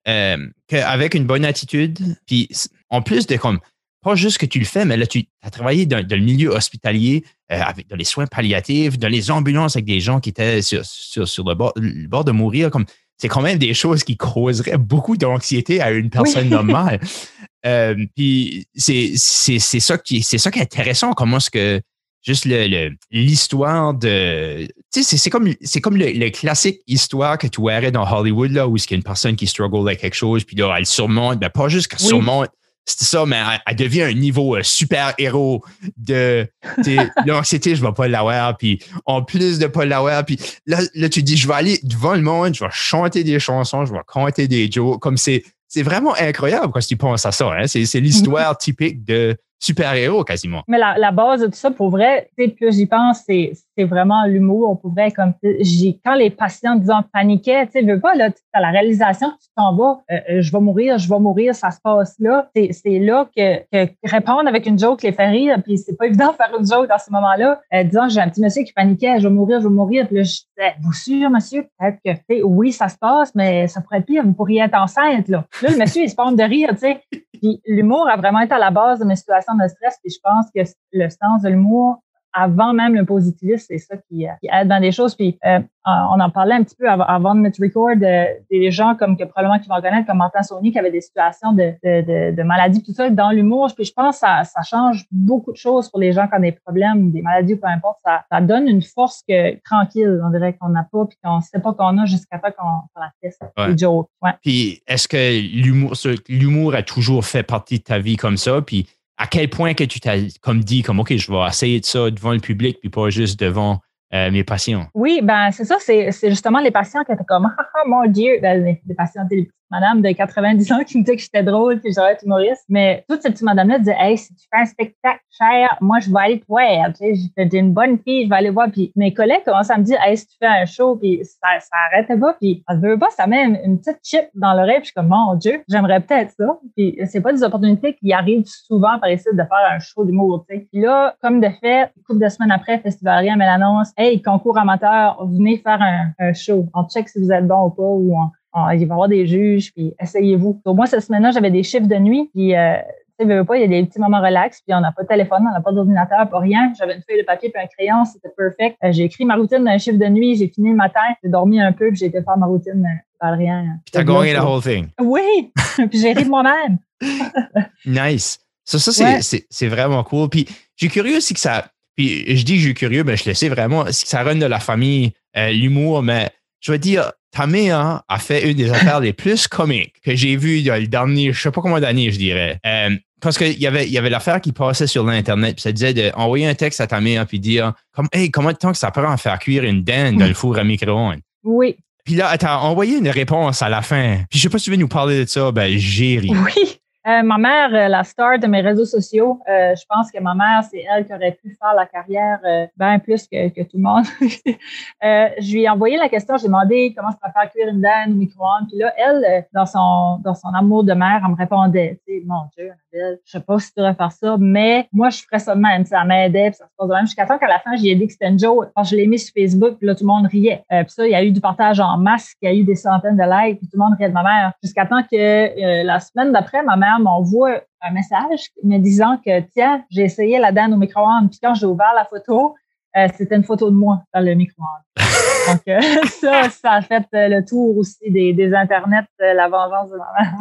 euh, qu'avec une bonne attitude, puis en plus de comme, pas juste que tu le fais, mais là, tu as travaillé dans, le milieu hospitalier, euh, avec, dans les soins palliatifs, dans les ambulances avec des gens qui étaient sur, sur, sur le, bord, le bord de mourir. Comme, c'est quand même des choses qui causeraient beaucoup d'anxiété à une personne [LAUGHS] normale. Euh, puis c'est, c'est, c'est, ça qui, c'est ça qui est intéressant, comment est-ce que juste le, l'histoire de. Tu sais, c'est, comme, c'est comme le, classique histoire que tu verrais dans Hollywood, là, où il y a une personne qui struggle avec quelque chose, puis là, elle surmonte, ben pas juste qu'elle surmonte, c'était ça, mais elle, devient un niveau euh, super-héros de [LAUGHS] l'anxiété, je vais pas l'avoir. Puis en plus de pas l'avoir, puis là, là, tu dis, je vais aller devant le monde, je vais chanter des chansons, je vais compter des jokes. Comme c'est, c'est vraiment incroyable quand tu penses à ça. Hein? C'est, c'est l'histoire typique de super-héros quasiment. Mais la, base de tout ça, pour vrai, plus j'y pense, c'est, vraiment l'humour. Pour vrai, comme quand les patients, disons, paniquaient, tu sais, veux pas, là, as la réalisation tu t'en vas, euh, euh, je vais mourir, je vais mourir, ça se passe là. C'est, là que, que, répondre avec une joke les fait rire, puis c'est pas évident de faire une joke dans ce moment-là. Euh, disons, j'ai un petit monsieur qui paniquait, je vais mourir, je vais mourir, puis là, je disais, vous sûr, monsieur, peut-être que, oui, ça se passe, mais ça pourrait être pire, vous pourriez être enceinte, là. Là, le monsieur, il se pompe de rire, tu sais. Puis l'humour a vraiment été à la base de mes situations de stress. Puis je pense que le sens de l'humour avant même le positivisme, c'est ça qui, euh, qui, aide dans des choses. Puis euh, on en parlait un petit peu avant, de mettre record euh, des gens comme que probablement qui vont connaître comme Martin Saunier qui avait des situations de, de, de, maladie tout ça dans l'humour. Puis je pense que ça, ça change beaucoup de choses pour les gens qui ont des problèmes, des maladies ou peu importe. Ça, ça donne une force que tranquille, on dirait qu'on n'a pas puis qu'on ne sait pas qu'on a jusqu'à temps qu'on la teste. Ouais. Puis est-ce que l'humour, l'humour a toujours fait partie de ta vie comme ça? Puis à quel point que tu t'as comme dit comme OK, je vais essayer de ça devant le public puis pas juste devant euh, mes patients. Oui, ben c'est ça, c'est justement les patients qui étaient comme ah, [LAUGHS] mon Dieu, ben, les, patients madame de 90 ans qui me disait que j'étais drôle puis j'aurais être humoriste. Mais toute cette madame-là disait Hey, si tu fais un spectacle cher, moi je vais aller te voir. Tu sais, une bonne fille, je vais aller voir. Puis mes collègues commencent à me dire Hey, si tu fais un show, puis ça, ça arrêtait pas. Puis elle veut pas, ça met une, petite chip dans l'oreille. Puis je suis comme Mon Dieu, j'aimerais peut-être ça. Puis c'est pas des opportunités qui arrivent souvent par ici de faire un show d'humour. Tu sais. Puis là, comme de fait, une couple de semaines après, Festivalien met l'annonce Hey, concours amateur, venez faire un, un show. On check si vous êtes bon ou pas ou on ah, il va y avoir des juges, puis essayez-vous. Au moins, cette semaine-là, j'avais des chiffres de nuit, puis euh, tu sais, pas, il y a des petits moments relax, puis on n'a pas de téléphone, on n'a pas d'ordinateur, pas rien. J'avais une feuille de papier puis un crayon, c'était perfect. Euh, j'ai écrit ma routine d'un chiffre de nuit, j'ai fini le matin, j'ai dormi un peu, puis j'ai été faire ma routine, euh, pas rien. Puis t'as gagné la whole thing. Oui, [LAUGHS] puis j'ai ri de moi-même. [LAUGHS] nice. Ça, ça c'est vraiment cool. Puis j'ai curieux aussi que ça. Puis je dis que j'ai curieux, mais je le sais vraiment, si ça run de la famille, l'humour, mais je veux dire, ta mère a fait une des affaires les plus comiques que j'ai vues dans le dernier, je sais pas combien d'années, je dirais. Euh, parce qu'il y avait, y avait l'affaire qui passait sur l'Internet, puis ça disait d'envoyer un texte à ta mère puis dire comme, Hey, comment de temps que ça prend à faire cuire une dinde dans le four à micro-ondes? Oui. Puis là, tu as envoyé une réponse à la fin. Puis je sais pas si tu veux nous parler de ça, ben j'ai ri. Oui. Euh, ma mère, euh, la star de mes réseaux sociaux, euh, je pense que ma mère, c'est elle qui aurait pu faire la carrière bien plus que, que, tout le monde. [LAUGHS] je lui ai envoyé la question, j'ai demandé comment je préfère cuire une dinde au micro-ondes. Puis là, elle, dans son, dans son amour de mère, elle me répondait, mon Dieu, Annabelle, je sais pas si tu devrais faire ça, mais moi, je ferais ça de même. Ça m'aidait, puis ça se passe de même. Jusqu'à temps qu'à la fin, j'ai dit que c'était une joke. Quand je l'ai mis sur Facebook, puis là, tout le monde riait. puis ça, il y a eu du partage en masse, il y a eu des centaines de likes, puis tout le monde riait de ma mère. Jusqu'à temps que la semaine d'après, ma mère m'envoie un message me disant que, tiens, j'ai essayé la dinde au micro-ondes. Puis quand j'ai ouvert la photo, euh, c'était une photo de moi dans le micro-ondes. [LAUGHS] Donc, euh, [LAUGHS] ça, ça a fait euh, le tour aussi des, des internets, la vengeance de ma mère.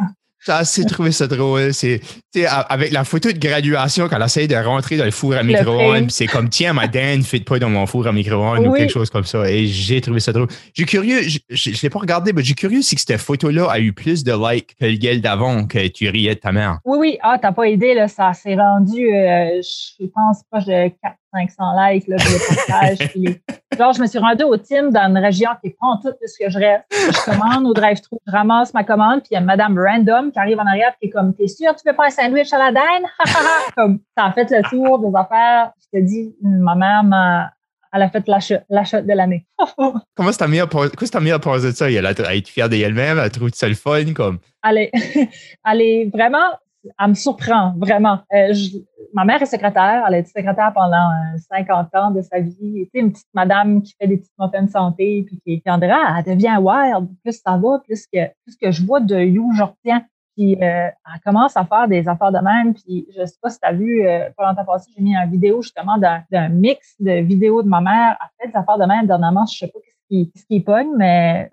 J'ai assez trouvé ça drôle. C'est avec la photo de graduation quand elle essaye de rentrer dans le four à micro-ondes, c'est comme tiens, ma dinde ne fit pas dans mon four à micro-ondes ou quelque chose comme ça. Et j'ai trouvé ça drôle. J'ai curieux, je ne l'ai pas regardé, mais j'ai curieux si cette photo-là a eu plus de likes que le gueule d'avant que tu riais de ta mère. Oui, oui. Ah, t'as pas aidé, là. Ça s'est rendu, euh, je pense, proche de 4 500 likes là, le partage. [LAUGHS] Genre, je me suis rendue au team dans une région qui est pas en tout de ce que je reste. Je commande au drive-thru, je ramasse ma commande, puis il y a Madame Random qui arrive en arrière qui est comme T'es sûr, tu veux pas un sandwich à la dinde? comme ça a fait le tour des affaires. Je te dis, ma mère elle a fait l'achat de l'année. [LAUGHS] Comment c'est ta meilleure pause de ça? Elle a été fière d'elle-même, elle trouve ça le fun. Comme... Elle, est, [LAUGHS] elle est vraiment elle me surprend vraiment. Euh, ma mère est secrétaire. Elle a été secrétaire pendant 50 euh, ans de sa vie. C'est une petite madame qui fait des petites muffins de santé, puis qui, dirait, ah, elle devient wild. Plus ça va, plus que, plus que je vois de You, je retiens. Puis euh, elle commence à faire des affaires de même. Puis je sais pas si tu as vu, euh, pendant ta passé, j'ai mis une vidéo justement d'un mix de vidéos de ma mère. Elle fait des affaires de même dernièrement. Je sais pas ce qui, ce qui mais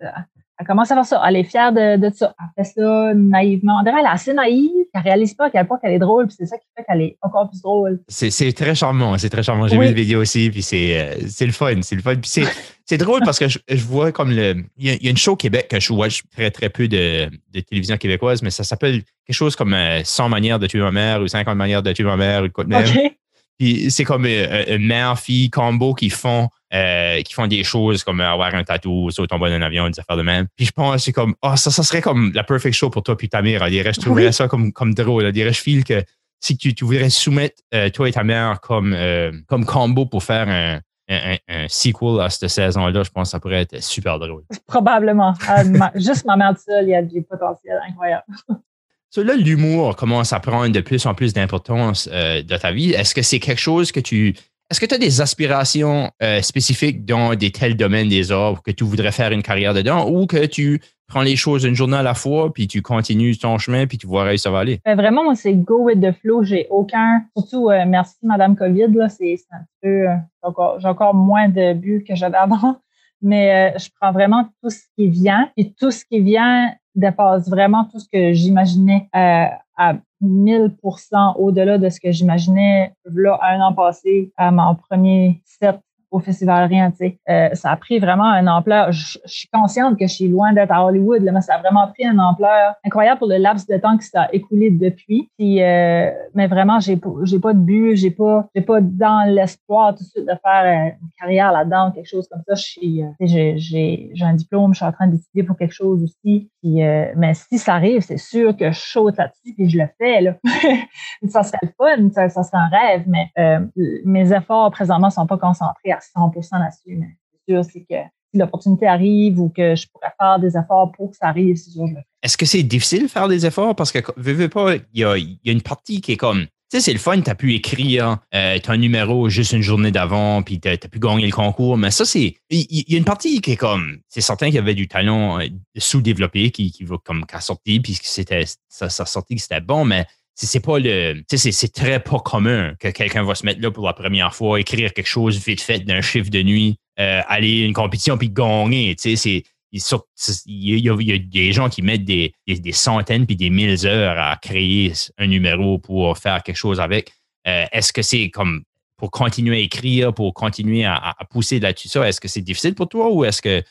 elle commence à faire ça. Elle est fière de, de ça. Elle fait ça naïvement. On dirait elle est assez naïve. Elle réalise pas à quel point elle est drôle. Puis c'est ça qui fait qu'elle est encore plus drôle. C'est très charmant. C'est très charmant. J'ai vu la vidéo aussi. Puis c'est euh, le fun. C'est le fun. Puis c'est drôle parce que je, vois comme le. Il y, a, une show au Québec que je vois très, très peu de, de télévision québécoise, mais ça s'appelle quelque chose comme 100 euh, manières de tuer ma mère ou 50 manières de tuer ma mère ou quoi de même. Puis c'est comme euh, mère-fille combo qui font euh, qui font des choses comme avoir un tatou, sauter bas d'un avion, des affaires de même. Puis je pense c'est comme, oh, ça, ça serait comme la perfect show pour toi puis ta mère. Je trouverais ça comme, comme drôle. Je file que si tu, tu voudrais soumettre euh, toi et ta mère comme, euh, comme combo pour faire un, un, sequel à cette saison-là, je pense que ça pourrait être super drôle. Probablement. juste ma mère seule, il y a du potentiel incroyable. So là, l'humour commence à prendre de plus en plus d'importance dans ta vie. Est-ce que c'est quelque chose que tu est-ce que tu as des aspirations euh, spécifiques dans des tels domaines des arts que tu voudrais faire une carrière dedans ou que tu prends les choses une journée à la fois puis tu continues ton chemin puis tu vois où ça va aller? Euh, vraiment, c'est go with the flow. J'ai aucun, surtout, euh, merci Madame COVID, là, c'est un peu, j'ai encore, moins de buts que j'avais avant. Mais je prends vraiment tout ce qui vient et tout ce qui vient dépasse vraiment tout ce que j'imaginais à 1000% au-delà de ce que j'imaginais là un an passé à mon premier set au Festival Rien. Euh, ça a pris vraiment une ampleur. Je, suis consciente que je suis loin d'être à Hollywood, là, mais ça a vraiment pris une ampleur incroyable pour le laps de temps qui s'est écoulé depuis. Puis, euh, mais vraiment, j'ai j'ai pas de but, j'ai pas j'ai pas dans l'espoir tout de suite de faire euh, une carrière là-dedans, quelque chose comme ça. Je suis, j'ai j'ai un diplôme, je suis en train d'étudier pour quelque chose aussi. Puis, mais si ça arrive, c'est sûr que je saute là-dessus puis je le fais. Là. [LAUGHS] ça serait le fun, ça, ça serait un rêve, mais mes efforts présentement sont pas concentrés à 100% là-dessus, mais c'est sûr, c'est que si l'opportunité arrive ou que je pourrais faire des efforts pour que ça arrive, c'est sûr, je le. Est-ce que c'est difficile de faire des efforts? Parce que, veux, veux pas, il y a, une partie qui est comme, tu sais, c'est le fun, tu as pu écrire euh, ton numéro juste une journée d'avant, puis tu as, pu gagner le concours, mais ça, c'est. Il y, a une partie qui est comme. C'est certain qu'il y avait du talent euh, sous-développé qui, qui va comme qu'à sortir, puis c'était, ça, ça sortit que c'était bon, mais c'est pas le. C'est très pas commun que quelqu'un va se mettre là pour la première fois, écrire quelque chose vite fait d'un chiffre de nuit, euh, aller à une compétition puis gagner. Il y, a, des gens qui mettent des, des, centaines puis des mille heures à créer un numéro pour faire quelque chose avec. Euh, est-ce que c'est comme pour continuer à écrire, pour continuer à, pousser là-dessus ça? Est-ce que c'est difficile pour toi ou est-ce que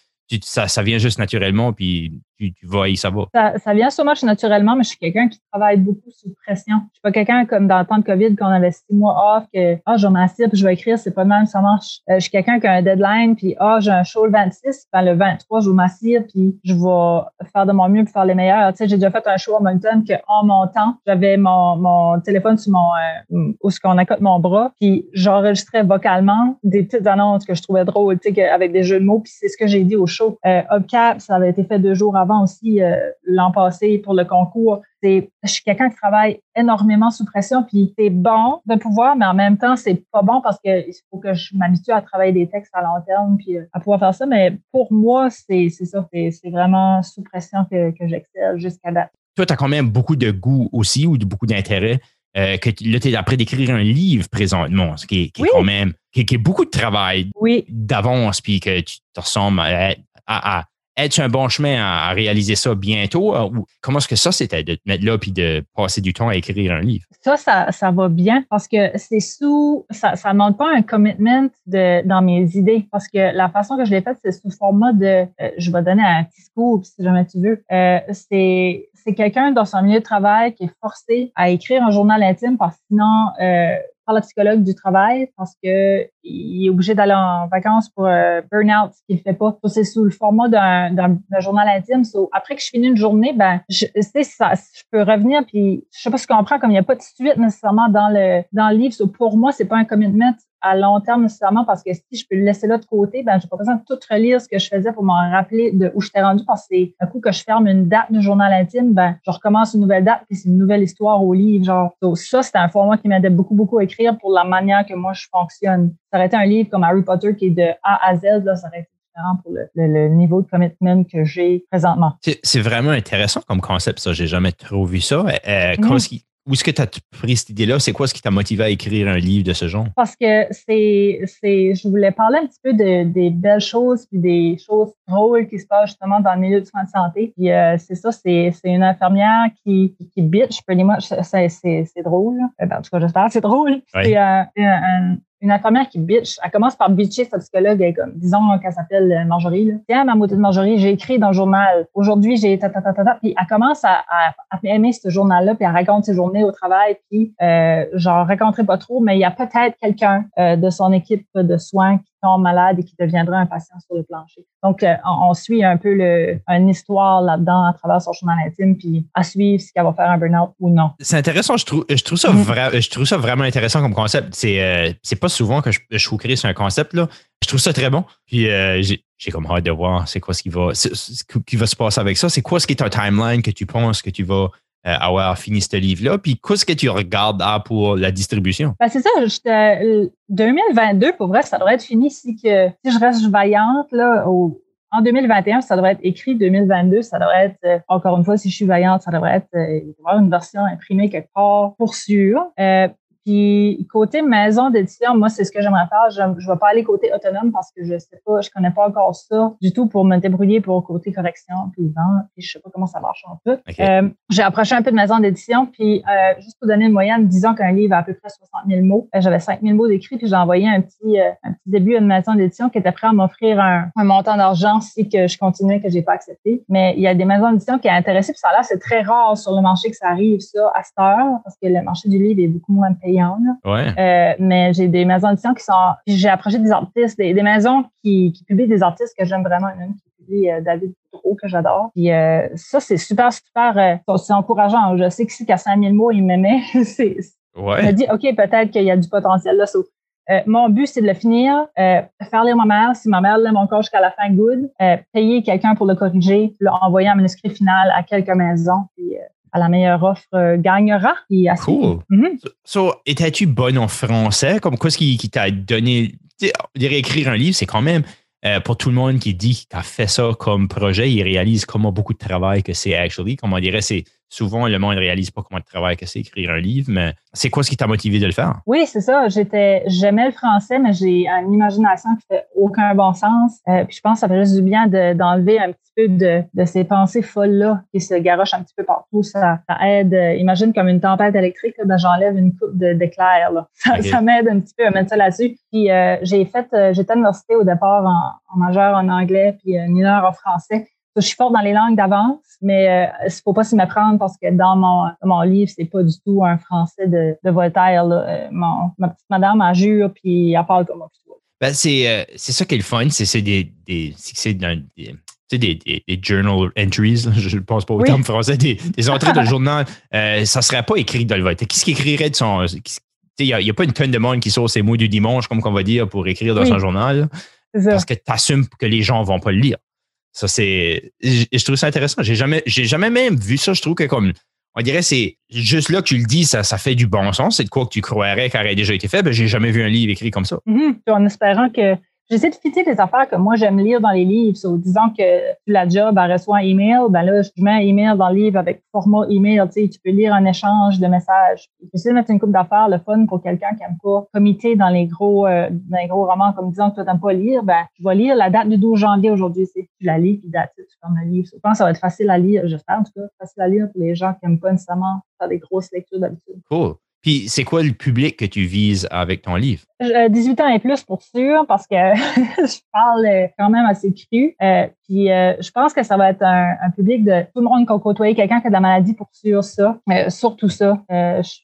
ça, ça vient juste naturellement puis tu, tu vas et ça va? Ça, ça vient so much naturellement, mais je suis quelqu'un qui travaille beaucoup sous pression. Je suis pas quelqu'un comme dans le temps de COVID quand on avait six mois off que ah, je vais m'asseoir puis je vais écrire, c'est pas mal, ça marche. Euh, je suis quelqu'un qui a un deadline puis ah, j'ai un show le 26, ben le 23, je vais m'asseoir puis je vais faire de mon mieux pour faire les meilleurs. Tu sais, j'ai déjà fait un show à Moncton que en montant, j'avais mon, mon téléphone sur mon euh, où ce qu'on accote mon bras puis j'enregistrais vocalement des petites annonces que je trouvais drôles, tu sais, avec des jeux de mots puis c'est ce que j'ai dit au show. Euh, Upcap, ça avait été fait deux jours avant aussi euh, l'an passé pour le concours. C'est, je suis quelqu'un qui travaille énormément sous pression, puis c'est bon de pouvoir, mais en même temps, c'est pas bon parce que il faut que je m'habitue à travailler des textes à long terme, puis euh, à pouvoir faire ça. Mais pour moi, c'est, c'est ça, c'est, vraiment sous pression que, que j'excelle jusqu'à date. Toi, tu as quand même beaucoup de goût aussi ou de beaucoup d'intérêt. Euh, que là, tu es après d'écrire un livre présentement, ce qui est, qui est quand même qui est, beaucoup de travail oui. d'avance, puis que tu te ressembles à, sur un bon chemin à, réaliser ça bientôt? Euh, comment est-ce que ça, c'était de te mettre là puis de passer du temps à écrire un livre? Ça, ça, ça va bien parce que c'est sous, ça ne demande pas un commitment de, dans mes idées parce que la façon que je l'ai faite, c'est sous format de, euh, je vais donner un petit scoop si jamais tu veux. Euh, c'est c'est quelqu'un dans son milieu de travail qui est forcé à écrire un journal intime parce que sinon, euh, par la psychologue du travail parce que il est obligé d'aller en vacances pour euh, burn-out, ce qu'il fait pas. C'est sous le format d'un journal intime. après que je finis une journée, ben, je ça, je peux revenir puis je sais pas ce qu'on prend comme il n'y a pas de suite nécessairement dans le dans le livre. pour moi, c'est pas un commitment à long terme nécessairement parce que si je peux le laisser là de côté, ben j'ai pas besoin de tout relire ce que je faisais pour m'en rappeler de où j'étais rendu parce que c'est un coup que je ferme une date de journal intime, ben je recommence une nouvelle date puis c'est une nouvelle histoire au livre. Genre ça, c'était un format qui m'aidait beaucoup beaucoup à écrire pour la manière que moi je fonctionne. Ça aurait été un livre comme Harry Potter qui est de A à Z, là, ça aurait été différent pour le, niveau de commitment que j'ai présentement. C'est vraiment intéressant comme concept, ça. J'ai jamais trop vu ça. Euh, mm-hmm. Où est-ce que tu as pris cette idée-là? C'est quoi ce qui t'a motivé à écrire un livre de ce genre? Parce que c'est, c'est, je voulais parler un petit peu de, des belles choses puis des choses drôles qui se passent justement dans le milieu du soin de santé. Puis euh, c'est ça, c'est, c'est une infirmière qui, qui, qui bitch, c'est, c'est, c'est drôle. Euh, ben, en tout cas, j'espère que c'est drôle. C'est euh, un, une infirmière qui bitch. Elle commence par bitcher sa psychologue. Elle comme, disons qu'elle s'appelle euh, Marjorie. Là. Tiens, ma moitié de Marjorie, j'ai écrit dans le journal. Aujourd'hui, j'ai ta, ta, ta, ta, Puis elle commence à, à, aimer ce journal-là, puis elle raconte ses journées au travail. Puis, euh, j'en raconterai pas trop, mais il y a peut-être quelqu'un euh, de son équipe de soins tombe malade et qui deviendra un patient sur le plancher. Donc, euh, on, suit un peu le, une histoire là-dedans à travers son journal intime, puis à suivre si elle va faire un burn-out ou non. C'est intéressant. Je trouve, je trouve ça mm-hmm. je trouve ça vraiment intéressant comme concept. C'est, euh, pas souvent que je, je trouve créer sur un concept là. Je trouve ça très bon. Puis euh, j'ai, j'ai comme hâte de voir c'est quoi ce qui va, ce qui va se passer avec ça. C'est quoi ce qui est un timeline que tu penses que tu vas avoir fini ce livre-là. Puis qu'est-ce que tu regardes pour la distribution? Ben, c'est ça, 2022, euh, pour vrai, ça devrait être fini si, je reste vaillante là, en 2021, ça devrait être écrit. 2022, ça devrait être, euh, encore une fois, si je suis vaillante, ça devrait être, une version imprimée quelque part pour sûr. Puis côté maison d'édition, moi, c'est ce que j'aimerais faire. Je ne vais pas aller côté autonome parce que je sais pas, je connais pas encore ça du tout pour me débrouiller pour côté correction puis vente. Puis je sais pas comment ça marche en tout. Euh, j'ai approché un peu de maison d'édition. Puis euh, juste pour donner une moyenne, disons qu'un livre a à peu près 60 000 mots. Euh, j'avais 5 000 mots d'écrits puis j'ai envoyé un petit, un petit début à une maison d'édition qui était prêt à m'offrir un, un, montant d'argent si que je continuais que j'ai pas accepté. Mais il y a des maisons d'édition qui sont intéressées puis ça là c'est très rare sur le marché que ça arrive ça à cette heure parce que le marché du livre est beaucoup moins payé euh, mais j'ai des maisons d'édition qui sont. J'ai approché des artistes, des, maisons qui, publient des artistes que j'aime vraiment. Une qui publie euh, David Boudreau, que j'adore. Puis euh, ça, c'est super, super. c'est encourageant. Je sais que si qu'à 5000 mots, il m'aimait, [LAUGHS] c'est. Ouais. Je me dis, OK, peut-être qu'il y a du potentiel là. mon but, c'est de le finir, faire lire ma mère. Si ma mère l'aime encore jusqu'à la fin, good. payer quelqu'un pour le corriger, envoyer un manuscrit final à quelques maisons. Puis, à la meilleure offre euh, gagnera. Et cool. Mm So, étais-tu bonne en français? Comme quoi ce qui, qui t'a donné. De réécrire un livre, c'est quand même euh, pour tout le monde qui dit qu'il a fait ça comme projet, il réalise comment beaucoup de travail que c'est actually. Comme on dirait, c'est souvent le monde ne réalise pas comment de travail que c'est écrire un livre, mais c'est quoi ce qui t'a motivé de le faire? Oui, c'est ça. J'étais, j'aimais le français, mais j'ai une imagination qui fait aucun bon sens. Euh, puis je pense que ça fait juste du bien d'enlever un petit peu de, de ces pensées folles-là qui se garochent un petit peu partout. Ça, ça aide. Euh, imagine comme une tempête électrique, ben, j'enlève une coupe d'éclairs. [LAUGHS] Ça, ça m'aide un petit peu à mettre ça là-dessus. Puis euh, j'ai fait, j'étais à l'université au départ en, en majeur en anglais, puis une heure en français. Je suis forte dans les langues d'avance, mais il ne faut pas s'y méprendre parce que dans mon, mon livre, c'est pas du tout un français de, de Voltaire. Là. ma petite madame a jure, puis elle parle comme moi. Ben, c'est, c'est ça qui est le fun, c'est, des, des, c'est des, des, des, des, journal entries, [LAUGHS] je ne pense pas au terme français, des, entrées de journal, euh, ça ne serait pas écrit dans le vote. Qui ce qui écrirait de son. Il n'y a, pas une tonne de monde qui sort ses mots du dimanche, comme on va dire, pour écrire dans son journal. Parce que tu assumes que les gens ne vont pas le lire. Ça, c'est. Je, trouve ça intéressant. J'ai jamais, j'ai jamais même vu ça. Je trouve que comme. On dirait c'est juste là que tu le dis, ça, ça fait du bon sens. C'est de quoi que tu croirais qu'il aurait déjà été fait. Ben, j'ai jamais vu un livre écrit comme ça. Mm-hmm. En espérant que J'essaie de fitter des affaires que moi j'aime lire dans les livres. So, disons que la job elle reçoit un email, ben là, je mets un email dans le livre avec format email. Tu tu peux lire un échange de messages. J'essaie de mettre une coupe d'affaires, le fun pour quelqu'un qui aime pas comité dans les gros euh, dans les gros romans, comme disons que tu n'aimes pas lire, ben je vais lire la date du 12 janvier aujourd'hui. Tu la lis, puis date, tu fermes le livre. je pense que ça va être facile à lire, j'espère en tout cas, facile à lire pour les gens qui n'aiment pas nécessairement faire des grosses lectures d'habitude. Cool. Puis, c'est quoi le public que tu vises avec ton livre? 18 euh, ans et plus pour sûr, parce que [LAUGHS] je parle euh, quand même assez cru. Euh, puis je pense que ça va être un, public de tout le monde qui a côtoyé quelqu'un qui a de la maladie pour sûr ça. surtout ça. je,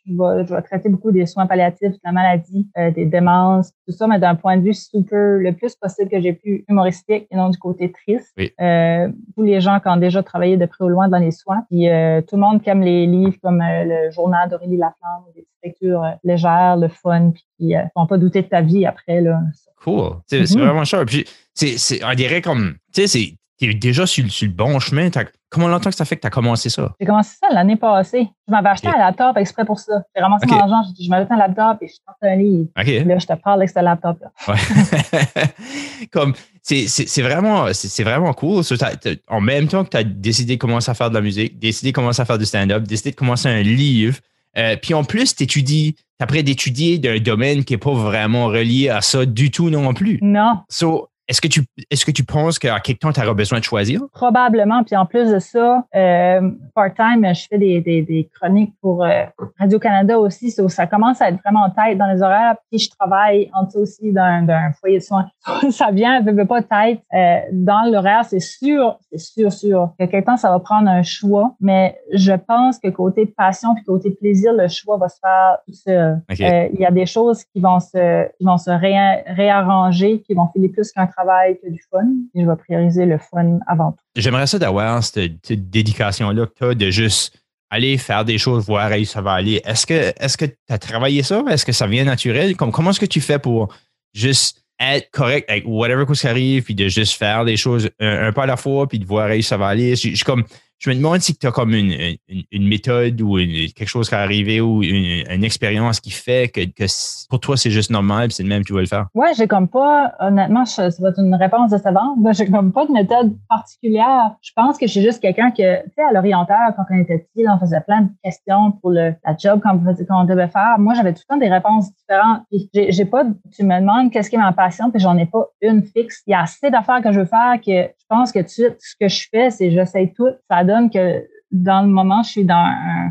vais, je vais traiter beaucoup des soins palliatifs, de la maladie, des démences, tout ça, mais d'un point de vue super, le plus possible que j'ai pu humoristique et non du côté triste. Oui. tous les gens qui ont déjà travaillé de près ou loin dans les soins. Puis tout le monde qui aime les livres comme le journal d'Aurélie Laflamme, des lectures légères, le fun, puis qui ne vont pas douter de ta vie après. Là. Cool. C'est mm-hmm. vraiment cher. Puis, c'est, on dirait comme, tu sais, tu es déjà sur, le bon chemin. Comment longtemps que ça fait que tu as commencé ça? J'ai commencé ça l'année passée. Je m'avais acheté un laptop exprès pour ça. J'ai ramassé mon argent, j'ai dit, je m'achète un laptop et je sorte un livre. Là, je te parle avec ce laptop-là. [LAUGHS] comme, c'est, vraiment, c'est, vraiment cool. en même temps que tu as décidé de commencer à faire de la musique, décidé de commencer à faire du stand-up, décidé de commencer un livre, euh, puis en plus, tu étudies, tu après d'étudier d'un domaine qui n'est pas vraiment relié à ça du tout non plus. Non. So, est-ce que tu est-ce que tu penses qu'à quelque temps, tu auras besoin de choisir? Probablement. Puis en plus de ça, euh, part-time, je fais des, des, des chroniques pour euh, Radio-Canada aussi. ça commence à être vraiment en tête dans les horaires. Puis je travaille en dessous aussi d'un foyer de soins. [LAUGHS] ça vient, ne veut pas tête. Euh, dans l'horaire, c'est sûr, c'est sûr, sûr que quelque temps, ça va prendre un choix. Mais je pense que côté passion puis côté plaisir, le choix va se faire tout seul. Euh, il y a des choses qui vont se, qui vont se réarranger, qui vont filer plus qu'un travail que du fun. Je vais prioriser le fun avant tout. J'aimerais ça d'avoir cette, dédication-là que tu as de juste aller faire des choses, voir où ça va aller. Est-ce que est-ce que tu as travaillé ça? Est-ce que ça vient naturel? comment est-ce que tu fais pour juste être correct avec whatever qui arrive, puis de juste faire des choses un, peu à la fois, puis de voir où ça va aller? Je, comme, je me demande si tu as comme une, méthode ou quelque chose qui est arrivé ou une, expérience qui fait que, pour toi, c'est juste normal c'est le même que tu vas le faire. Ouais, j'ai comme pas, honnêtement, ça va être une réponse de savante. j'ai comme pas de méthode particulière. Je pense que je suis juste quelqu'un que, tu sais, à l'orienteur, quand on était petit, on faisait plein de questions pour le, la job qu'on devait faire. Moi, j'avais tout le temps des réponses différentes. J'ai pas, tu me demandes qu'est-ce qui est ma passion, puis j'en ai pas une fixe. Il y a assez d'affaires que je veux faire que je pense que ce que je fais, c'est j'essaie tout. Donne que dans le moment, je suis dans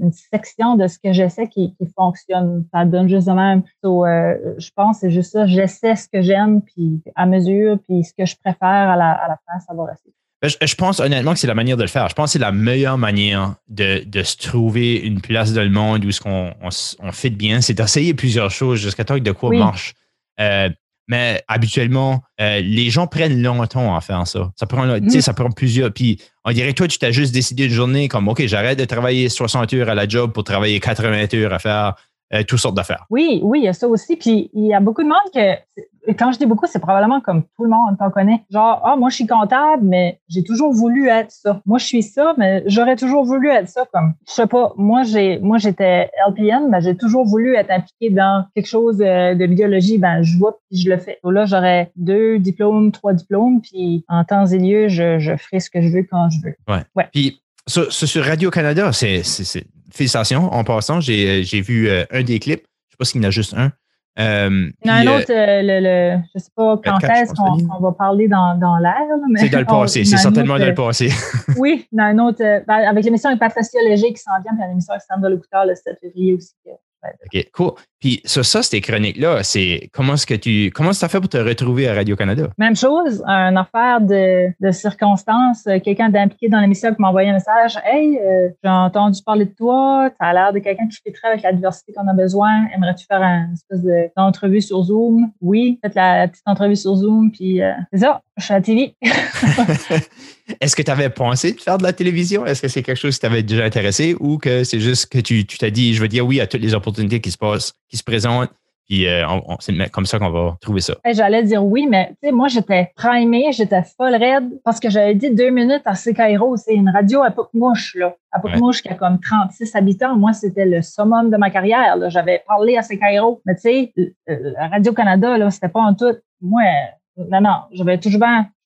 une section de ce que j'essaie qui, qui fonctionne. Ça donne juste de même. Euh, je pense c'est juste ça. J'essaie ce que j'aime, puis à mesure, puis ce que je préfère à la, à la fin, ça va rester. Ben, je, pense honnêtement que c'est la manière de le faire. Je pense que c'est la meilleure manière de, de, se trouver une place dans le monde où ce qu'on on, fait bien, c'est d'essayer plusieurs choses jusqu'à temps que de quoi marche. Euh, mais habituellement, euh, les gens prennent longtemps à faire ça. Ça prend, mm. ça prend plusieurs. Puis on dirait que toi, tu t'as juste décidé une journée comme OK, j'arrête de travailler 60 heures à la job pour travailler 80 heures à faire euh, toutes sortes d'affaires. Oui, oui, il y a ça aussi. Puis il y a beaucoup de monde que quand je dis beaucoup, c'est probablement comme tout le monde t'en connaît. Genre, ah, moi, je suis comptable, mais j'ai toujours voulu être ça. Moi, je suis ça, mais j'aurais toujours voulu être ça. Comme, je sais pas, moi, j'ai, moi, j'étais LPN, mais j'ai toujours voulu être impliqué dans quelque chose de, de biologie. Ben, je vois, puis je le fais. Donc là, j'aurais deux diplômes, trois diplômes, puis en temps et lieu, je, je ferai ce que je veux quand je veux. Ouais. ouais. Puis, sur, sur Radio-Canada, c'est, félicitations. En passant, j'ai, j'ai vu euh, un des clips. Je sais pas s'il y en a juste un. Euh, il y en a un autre, euh, le, le, je ne sais pas quand est-ce qu'on va parler dans, dans l'air. C'est dans le passé, c'est certainement dans le passé. oui, il y en a un autre, ben, avec l'émission avec Patricia Léger qui s'en vient, puis l'émission avec Sandra Lecouteur le 7 février aussi. OK, cool. Puis sur ça, ces chroniques-là, c'est comment est-ce que tu comment as fait pour te retrouver à Radio-Canada? Même chose, une affaire de, de circonstances. Quelqu'un d'impliqué dans l'émission qui m'a envoyé un message. Hey, euh, j'ai entendu parler de toi, tu as l'air de quelqu'un qui fait très avec la diversité qu'on a besoin. Aimerais-tu faire une espèce d'entrevue sur Zoom? Oui, faites la petite entrevue sur Zoom, puis euh, c'est ça, je suis à la TV. [LAUGHS] [LAUGHS] Est-ce que tu avais pensé de faire de la télévision? Est-ce que c'est quelque chose qui t'avait déjà intéressé ou que c'est juste que tu t'as dit, je veux dire oui à toutes les opportunités qui se passent, qui se présentent, puis euh, c'est comme ça qu'on va trouver ça. J'allais dire oui, mais tu sais, moi, j'étais primée, j'étais folle raide parce que j'avais dit deux minutes à CKRO. C'est une radio à Mouche, là. À Mouche qui a comme 36 habitants. Moi, c'était le summum de ma carrière. J'avais parlé à CKRO. Mais tu sais, Radio-Canada, là, c'était pas en tout. Moi, non, non, j'avais toujours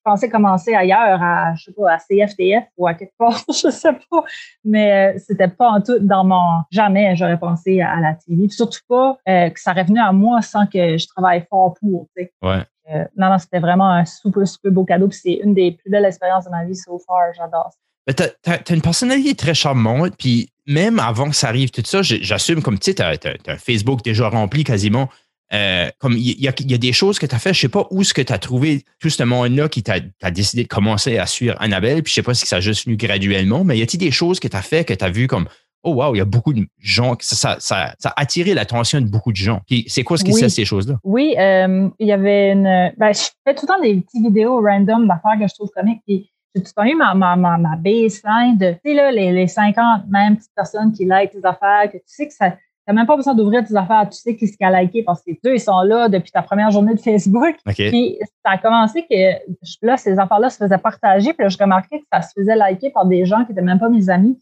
bien pensais commencer ailleurs, à, je sais pas, à CFTF ou à quelque part, [LAUGHS] je sais pas. Mais euh, c'était pas en tout dans mon. Jamais j'aurais pensé à, la TV. surtout pas euh, que ça revenu à moi sans que je travaille fort pour. Ouais. Euh, non, non, c'était vraiment un super, super beau cadeau. Puis c'est une des plus belles expériences de ma vie so far. J'adore ça. Tu as, une personnalité très charmante, puis même avant que ça arrive, tout ça, j'assume comme tu sais, tu as, un Facebook déjà rempli quasiment. Euh, comme il y, a des choses que tu as fait, je sais pas où ce que tu as trouvé tout ce monde-là qui t'a décidé de commencer à suivre Annabelle, puis je sais pas si ça a juste venu graduellement, mais y a-t-il des choses que tu as fait que tu as vu comme Oh wow, il y a beaucoup de gens, ça, ça, ça, a attiré l'attention de beaucoup de gens. C'est quoi ce qui oui. ces choses-là? Oui, euh, il y avait une. Ben, je fais tout le temps des petites vidéos random d'affaires que je trouve comiques. Puis j'ai tout le temps eu ma, ma, ma, ma baseline de, tu sais, là, les, les 50 mêmes petites personnes qui like tes affaires, que tu sais que ça n'as même pas besoin d'ouvrir tes affaires. Tu sais qui ce qui a liké parce que eux, ils sont là depuis ta première journée de Facebook. [LAUGHS] Puis ça a commencé que là, ces affaires-là se faisaient partager. Puis là, je remarquais que ça se faisait liker par des gens qui n'étaient même pas mes amis.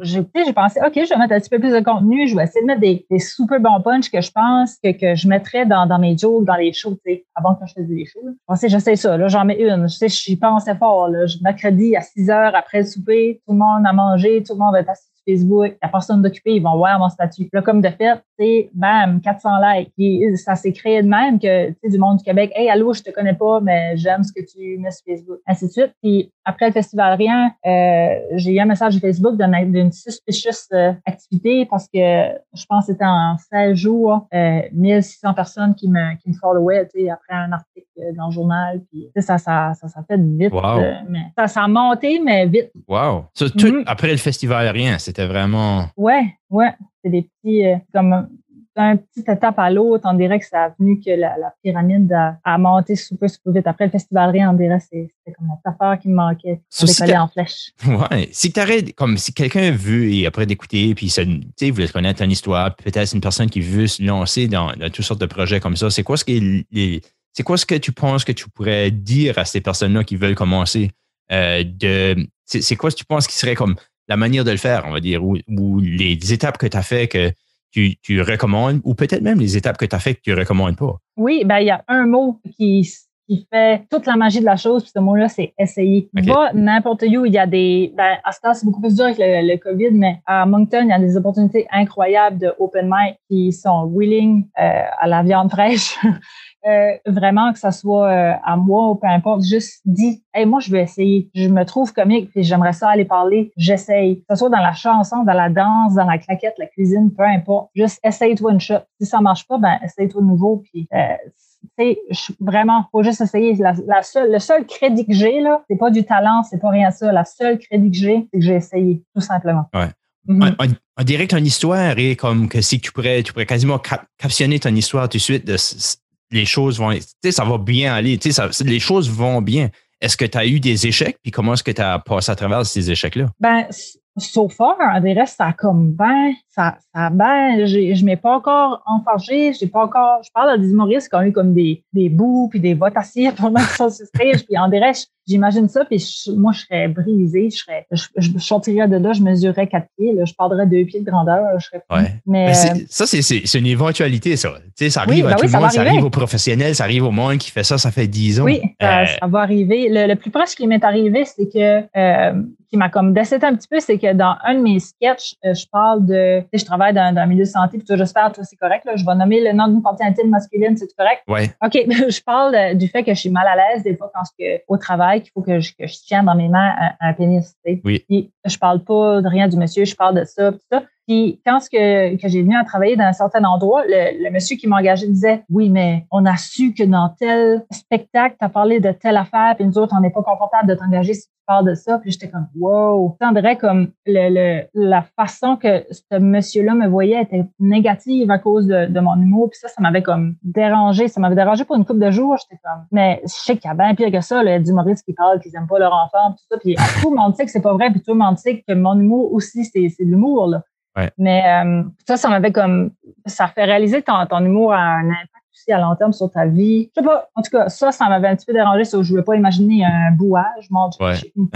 J'ai j'ai pensé, OK, je vais mettre un petit peu plus de contenu. Je vais essayer de mettre des, super bons punch que je pense que, que je mettrais dans, dans mes jokes, dans les shows, tu sais, avant que je faisais les shows. Je j'essaie ça. Là, j'en mets une. Je sais, j'y pensais fort. Là. Mercredi à 6 heures après le souper, tout le monde a mangé, tout le monde va être assis Facebook, la personne d'occuper, ils vont voir mon statut. Là, comme de fait, c'est bam, 400 likes. Et ça s'est créé de même que, tu sais, du monde du Québec, hey, allô, je te connais pas, mais j'aime ce que tu mets sur Facebook. Ainsi de suite. Puis après le Festival Rien, euh, j'ai eu un message de Facebook d'une suspicious euh, activité parce que je pense que c'était en 16 jours, euh, 1600 personnes qui me, qui me followaient, tu sais, après un article dans le journal. Puis, ça, ça, ça, ça fait vite. Euh, mais ça, ça a monté, mais vite. Wow. Mm-hmm. Après le Festival Rien, c'était vraiment. Ouais, ouais. C'est des petits, euh, comme d'un petit étape à l'autre, on dirait que ça a venu que la, pyramide a, monté super, super vite. Après le festival rien, on dirait que c'était comme la affaire qui me manquait. So, si en flèche. Ouais. Si tu comme si quelqu'un veut, et après d'écouter, puis ça, voulait connaître ton histoire, peut-être une personne qui veut se lancer dans, toutes sortes de projets comme ça, c'est quoi ce qui c'est quoi ce que tu penses que tu pourrais dire à ces personnes-là qui veulent commencer? Euh, de, c'est, quoi ce que tu penses qui serait comme la manière de le faire, on va dire, ou, les étapes que tu as fait que tu, tu recommandes, ou peut-être même les étapes que tu as fait que tu ne recommandes pas? Oui, ben il y a un mot qui, qui fait toute la magie de la chose, puis ce mot-là, c'est essayer. Va n'importe où, il y a des. Ben, à ce c'est beaucoup plus dur avec le, COVID, mais à Moncton, il y a des opportunités incroyables de open mic qui sont willing euh, à la viande fraîche. [LAUGHS] Euh, vraiment que ça soit euh, à moi ou peu importe, juste dis, hey, moi, je vais essayer. Je me trouve comique et j'aimerais ça aller parler. J'essaye. Que ce soit dans la chanson, dans la danse, dans la claquette, la cuisine, peu importe. Juste essaye-toi une shot. Si ça marche pas, ben, essaye-toi de nouveau. Puis, euh, vraiment, faut juste essayer. La, seule, le seul crédit que j'ai, là, c'est pas du talent, c'est pas rien ça. La seule crédit que j'ai, c'est que j'ai essayé, tout simplement. Ouais. Mm-hmm. On, dirait que ton histoire est comme que si tu pourrais, tu pourrais quasiment captionner ton histoire tout de suite de les choses vont, ça va bien aller, sais, les choses vont bien. Est-ce que tu as eu des échecs, puis comment est-ce que tu as passé à travers ces échecs-là? Ben, so far, on dirait ça a comme ben, ça, ça ben, je m'ai pas encore enfargé, j'ai pas encore, je parle à des humoristes qui ont eu comme des, des bouts, puis des votes acides pendant qu'ils sont sur puis on dirait, J'imagine ça, puis moi, je serais brisée, je serais, je, sortirais de là, je mesurerais quatre pieds, là, je perdrais deux pieds de grandeur, je serais. Ouais. Mais, euh, ça, c'est une éventualité, ça. Tu sais, ça arrive à ben tout le monde, ça arrive aux professionnels, ça arrive au monde qui fait ça, ça fait dix ans. Oui, ça, euh, va arriver. Le, plus proche qui m'est arrivé, c'est que euh, qui m'a comme décédé un petit peu, c'est que dans un de mes sketchs, je parle de, tu sais, je travaille dans, dans un milieu de santé, puis j'espère, toi, c'est correct, là, je vais nommer le nom d'une partie intime masculine, c'est correct? Oui. OK, [LAUGHS] je parle du fait que je suis mal à l'aise des fois quand que, au travail, qu'il faut que je, tienne dans mes mains un, pénis. Oui. Puis, je parle pas de rien du monsieur, je parle de ça, tout ça. Puis quand que, que j'ai venu à travailler dans un certain endroit, le, le monsieur qui m'a engagé disait Oui, mais on a su que dans tel spectacle, tu as parlé de telle affaire, puis nous autres, on n'est pas confortable de t'engager si tu parles de ça. Puis j'étais comme Wow! Je comme le, le, la façon que ce monsieur-là me voyait était négative à cause de, de mon humour. Puis ça, ça m'avait comme dérangé. Ça m'avait dérangé pour une couple de jours. J'étais comme Mais je sais qu'il y a bien pire que ça, là, du Maurice qui parle qu'ils n'aiment pas leur enfant, tout ça. Puis tout le que c'est pas vrai, puis tout le monde que mon humour aussi, c'est de l'humour. Mais euh, ça, ça m'avait comme. Ça fait réaliser ton, ton humour a un impact aussi à long terme sur ta vie. Je sais pas. En tout cas, ça, ça m'avait un petit peu dérangé. Ça, je voulais pas imaginer un bouage. Mon Dieu. Ouais.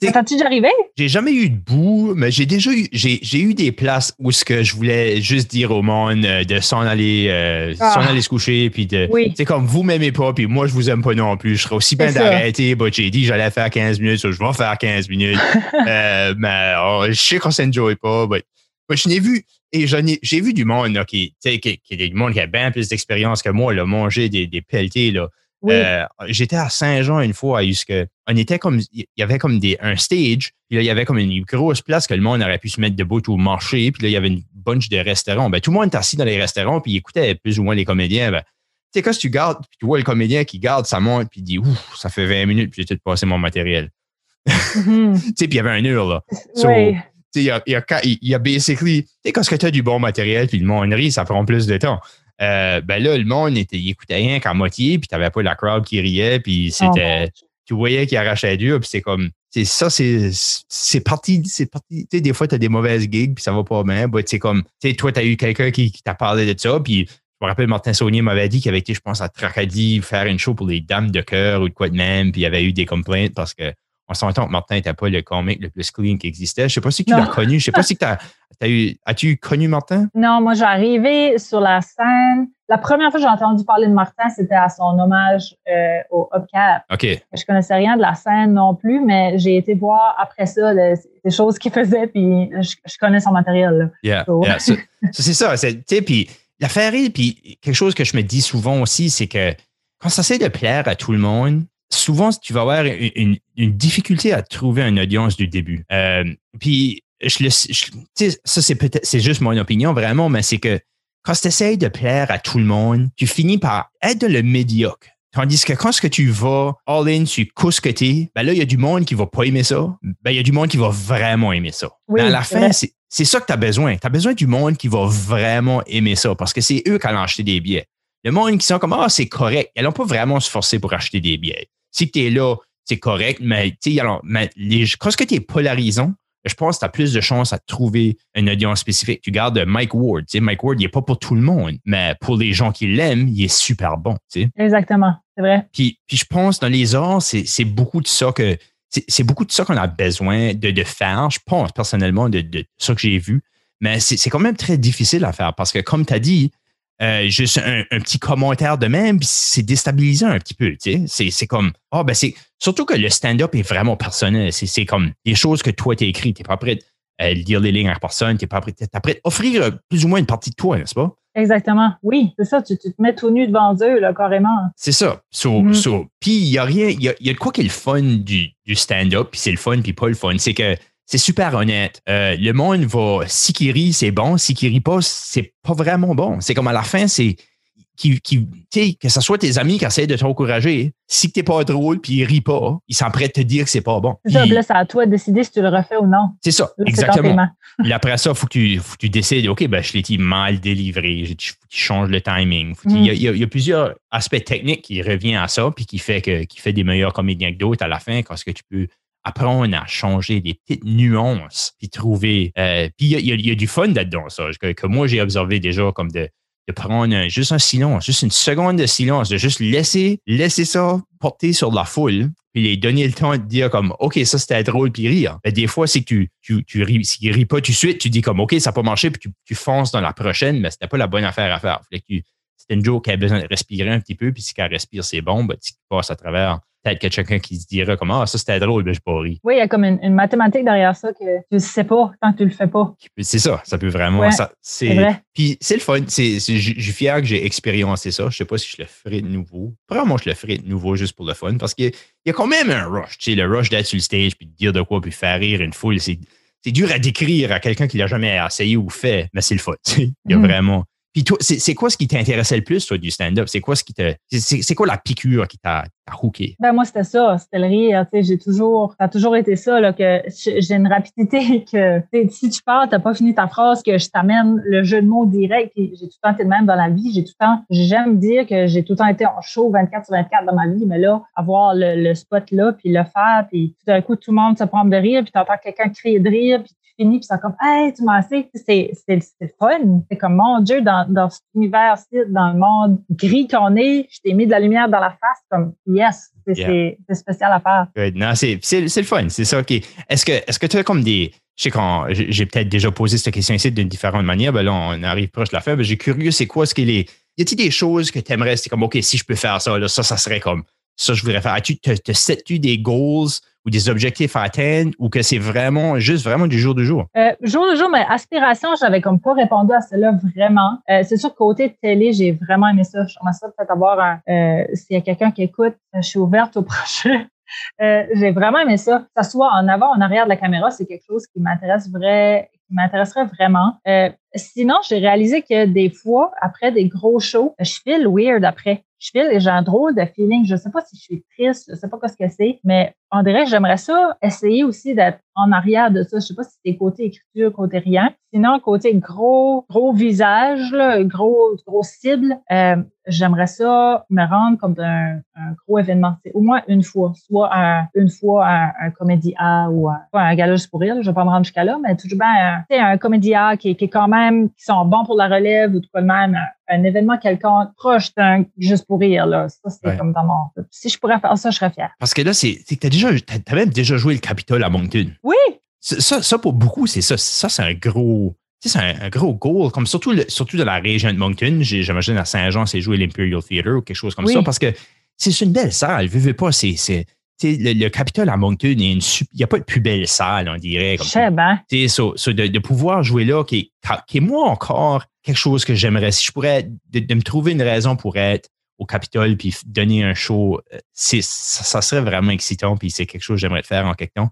[LAUGHS] T'as-tu déjà arrivé? J'ai jamais eu de boue, mais j'ai déjà eu, j'ai, j'ai eu des places où ce que je voulais juste dire au monde euh, de s'en aller, euh, Ah. s'en aller se coucher, puis de, Oui. c'est comme vous m'aimez pas, puis moi je vous aime pas non plus. Je serais aussi bien d'arrêter. J'ai dit que j'allais faire 15 minutes, so je vais faire 15 minutes. [LAUGHS] Euh, mais oh, je sais qu'on s'enjoy pas. but- but je n'ai vu, et j'ai vu du monde là, qui, qui, qui, du monde qui a bien plus d'expérience que moi, là, manger des, des pelletés. Là. Oui. Euh, J'étais à Saint-Jean une fois, que on était comme, il y avait comme des, un stage, puis là, il y avait comme une grosse place que le monde aurait pu se mettre debout ou marcher, puis là, il y avait une bunch de restaurants. Ben, tout le monde était assis dans les restaurants, puis il écoutait plus ou moins les comédiens. Ben, tu sais, quand tu gardes, puis tu vois le comédien qui garde sa montre, puis il dit, ouf, ça fait 20 minutes, puis j'ai tout passé mon matériel. Mhm. [LAUGHS] Tu sais, puis il y avait un heure, là. So, oui. Il y a, il y, a, il y a basically, tu sais, quand tu as du bon matériel, puis le monde rit, ça prend plus de temps. Euh, ben là, le monde, était, il écoutait rien qu'à moitié, puis t'avais pas la crowd qui riait, puis Oh, c'était, tu voyais qu'il arrachait dur, puis c'est comme, c'est ça, c'est, c'est parti, c'est parti. Tu sais, des fois, t'as des mauvaises gigs, puis ça va pas bien, c'est comme, tu sais, toi, t'as eu quelqu'un qui, qui t'a parlé de ça, puis je me rappelle, Martin Saunier m'avait dit qu'il avait été, je pense, à Tracadie faire une show pour les dames de cœur ou de quoi de même, puis il y avait eu des complaintes parce que on s'entend que Martin n'était pas le comique le plus clean qui existait. Je sais pas si tu l'as connu. Je sais pas si tu as, eu. As-tu connu Martin? Non, moi, j'ai arrivé sur la scène. La première fois que j'ai entendu parler de Martin, c'était à son hommage euh, au Hubcap. OK. Je connaissais rien de la scène non plus, mais j'ai été voir après ça le- des choses qu'il faisait, puis je, je connais son matériel. Là. Yeah. [LAUGHS] C'est ça. Tu sais, puis l'affaire est, puis quelque chose que je me dis souvent aussi, c'est que quand ça essaie de plaire à tout le monde, souvent, tu vas avoir une, difficulté à trouver une audience du début. Euh, puis, je le, je- tu sais, ça, c'est peut-être, c'est juste mon opinion vraiment, mais c'est que quand tu essaies de plaire à tout le monde, tu finis par être le médiocre. Tandis que quand ce que tu vas all-in, tu cousses que t'es, ben là, il y a du monde qui va pas aimer ça. Ben, il y a du monde qui va vraiment aimer ça. Oui, à la fin, c'est ça que tu as besoin. Tu as besoin du monde qui va vraiment aimer ça parce que c'est eux qui allont acheter des billets. Le monde qui sont comme Ah, c'est correct. Ils n'ont pas vraiment se forcer pour acheter des billets. Si tu es là, c'est correct, mais, allons- mais les, quand tu es polarisant, je pense que tu as plus de chances à trouver une audience spécifique. Tu gardes Mike Ward. Mike Ward, il n'est pas pour tout le monde, mais pour les gens qui l'aiment, il est super bon. Exactement, c'est vrai. Puis, puis je pense dans les arts, c'est beaucoup de ça que c'est beaucoup de ça qu'on a besoin de, de faire. Je pense personnellement de, de ça que j'ai vu. Mais c'est c'est quand même très difficile à faire parce que, comme tu as dit, euh, juste un, un petit commentaire de même, c'est déstabilisant un petit peu. tu sais. C'est comme, ah, ben c'est. Surtout que le stand-up est vraiment personnel. C'est comme des choses que toi, tu as écrites. Tu n'es pas prêt à lire les lignes à personne. Tu n'es pas prêt, t'es prêt à offrir euh, plus ou moins une partie de toi, n'est-ce pas? Exactement. Oui, c'est ça. Tu, tu te mets tout nu devant eux, là, carrément. C'est ça. So, Mhm. so- puis il y a rien, il y a, y a de quoi qui est le fun du, du stand-up, puis c'est le fun, puis pas le fun. C'est que c'est super honnête. Euh, le monde va, si qui rit, c'est bon. Si qui rit pas, c'est pas vraiment bon. C'est comme à la fin, c'est qui, qui, tu sais, que ce soit tes amis qui essaient de t'encourager. Si t'es pas drôle, puis ils rient pas, ils prêts à te dire que c'est pas bon. C'est ça. Puis- Puis là, c'est à toi de décider si tu le refais ou non. C'est ça, Là, exactement. [LAUGHS] Puis après ça, il faut, que tu- faut que tu décides, OK, ben, je l'ai dit mal délivré, il faut tu changes le timing. Mm. y y il y a plusieurs aspects techniques qui reviennent à ça, puis qui fait, que, qui fait des meilleurs comédiens que d'autres à la fin, parce que tu peux apprendre à changer des petites nuances, puis trouver. euh, puis il y a, du fun là-dedans, ça, que, moi j'ai observé déjà comme de, prendre juste un silence, juste une seconde de silence, de juste laisser, laisser ça porter sur la foule, puis les donner le temps de dire comme OK, ça c'était drôle, puis rire. Mais des fois, c'est que tu, tu, tu ris, s'il rit pas tout de suite, tu dis comme OK, ça n'a pas marché, puis tu, fonces dans la prochaine, mais c'était pas la bonne affaire à faire. C'était une joke qui a besoin de respirer un petit peu, puis si elle respire, c'est bon, ben, tu passes à travers. Peut-être que quelqu'un qui se dirait comme Ah, ça c'était drôle, mais je pas ri. Oui, il y a comme une, une mathématique derrière ça que tu ne sais pas tant que tu le fais pas. C'est ça, ça peut vraiment. Ouais, C'est vrai. Puis c'est le fun. C'est, c'est- je suis fier que j'ai expérimenté ça. Je sais pas si je le ferai de nouveau. Probablement, je le ferai de nouveau juste pour le fun parce qu'il y a- quand même un rush. Tu sais, le rush d'être sur le stage puis de dire de quoi puis faire rire une foule, c'est, c'est dur à décrire à quelqu'un qui l'a jamais essayé ou fait, mais c'est le fun. Il y a Mhm. vraiment. Puis toi, c'est quoi ce qui t'intéressait le plus, toi, du stand-up? C'est quoi ce qui te. C'est quoi la piqûre qui t'a hooké? Ben moi c'était ça, c'était le rire. J'ai toujours, ça a toujours été ça là que j'ai une rapidité [LAUGHS] que si tu parles, t'as pas fini ta phrase, que je t'amène le jeu de mots direct. Puis j'ai tout le temps été de même dans la vie. J'ai tout le temps, j'aime dire que j'ai tout le temps été en show 24 sur 24 dans ma vie, mais là avoir le, spot là, puis le faire, puis tout d'un coup tout le monde se prend de rire, puis t'entends quelqu'un crier de rire, puis finis, puis c'est comme hey tu m'as assez. C'est c'est c'est fun. C'est comme mon Dieu dans dans cet univers-ci, dans le monde gris qu'on est, je t'ai mis de la lumière dans la face, comme yes, c'est Yeah. c'est- c'est spécial à faire. Good. Non, c'est le fun, c'est ça. qui Est-ce que est-ce que tu as comme des. Je sais quand j'ai peut-être déjà posé cette question ici d'une différente manière, ben là, on arrive proche de la fin. Ben, j'ai curieux, c'est quoi ce qu'il est. Y a-t-il des choses que tu aimerais, c'est comme, OK, si je peux faire ça, là, ça, ça serait comme, ça, je voudrais faire. As-tu, te, te sets-tu des goals ou des objectifs à atteindre ou que c'est vraiment, juste vraiment du jour de jour? Euh, jour le jour, mais aspiration, j'avais comme pas répondu à cela vraiment. Euh, c'est sûr, côté télé, j'ai vraiment aimé ça. J'aimerais ça peut-être avoir un. Euh, S'il y a quelqu'un qui écoute, je suis ouverte au [LAUGHS] projet. J'ai vraiment aimé ça. Que ça soit en avant, en arrière de la caméra, c'est quelque chose qui m'intéresse vrai, qui m'intéresserait vraiment. Sinon, j'ai réalisé que des fois, après des gros shows, je file weird après. Je file et j'ai un drôle de feeling. Je sais pas si je suis triste, je sais pas ce que c'est, mais on dirait que j'aimerais ça essayer aussi d'être en arrière de ça. Je sais pas si c'est côté écriture, côté rien. Sinon, côté gros, gros visage, là, gros, gros cible, euh, j'aimerais ça me rendre comme un, un gros événement. C'est au moins une fois, soit un, une fois un, un comédie A ou un, pas un gala juste pour rire. là, je vais pas me rendre jusqu'à là, mais toujours bien un, sais, un comédie A qui, qui est quand même, qui sont bons pour la relève ou tout de même, un, événement quelconque proche d'un juste pour rire. Là. Ça, c'est Ouais. comme dans mon. Si je pourrais faire ça, je serais fière. Parce que là, c'est c'est que t'as déjà, t'as t'as même déjà joué le Capitole à Moncton. Oui! Ça, ça, ça, pour beaucoup, c'est ça. Ça, c'est un gros. tu sais, C'est un, un gros goal, comme surtout, le- surtout de la région de Moncton. J'imagine à Saint-Jean, c'est jouer l'Imperial Theatre ou quelque chose comme Oui. ça, parce que c'est une belle salle. Vivez pas, c'est. le, le Capitole à Moncton, il n'y a pas de plus belle salle, on dirait. Comme bien. so- so de, de pouvoir jouer là, qui est, qui est moi encore quelque chose que j'aimerais. Si je pourrais, de, de me trouver une raison pour être au Capitole puis donner un show, euh, ça, ça serait vraiment excitant puis c'est quelque chose que j'aimerais faire en quelque temps.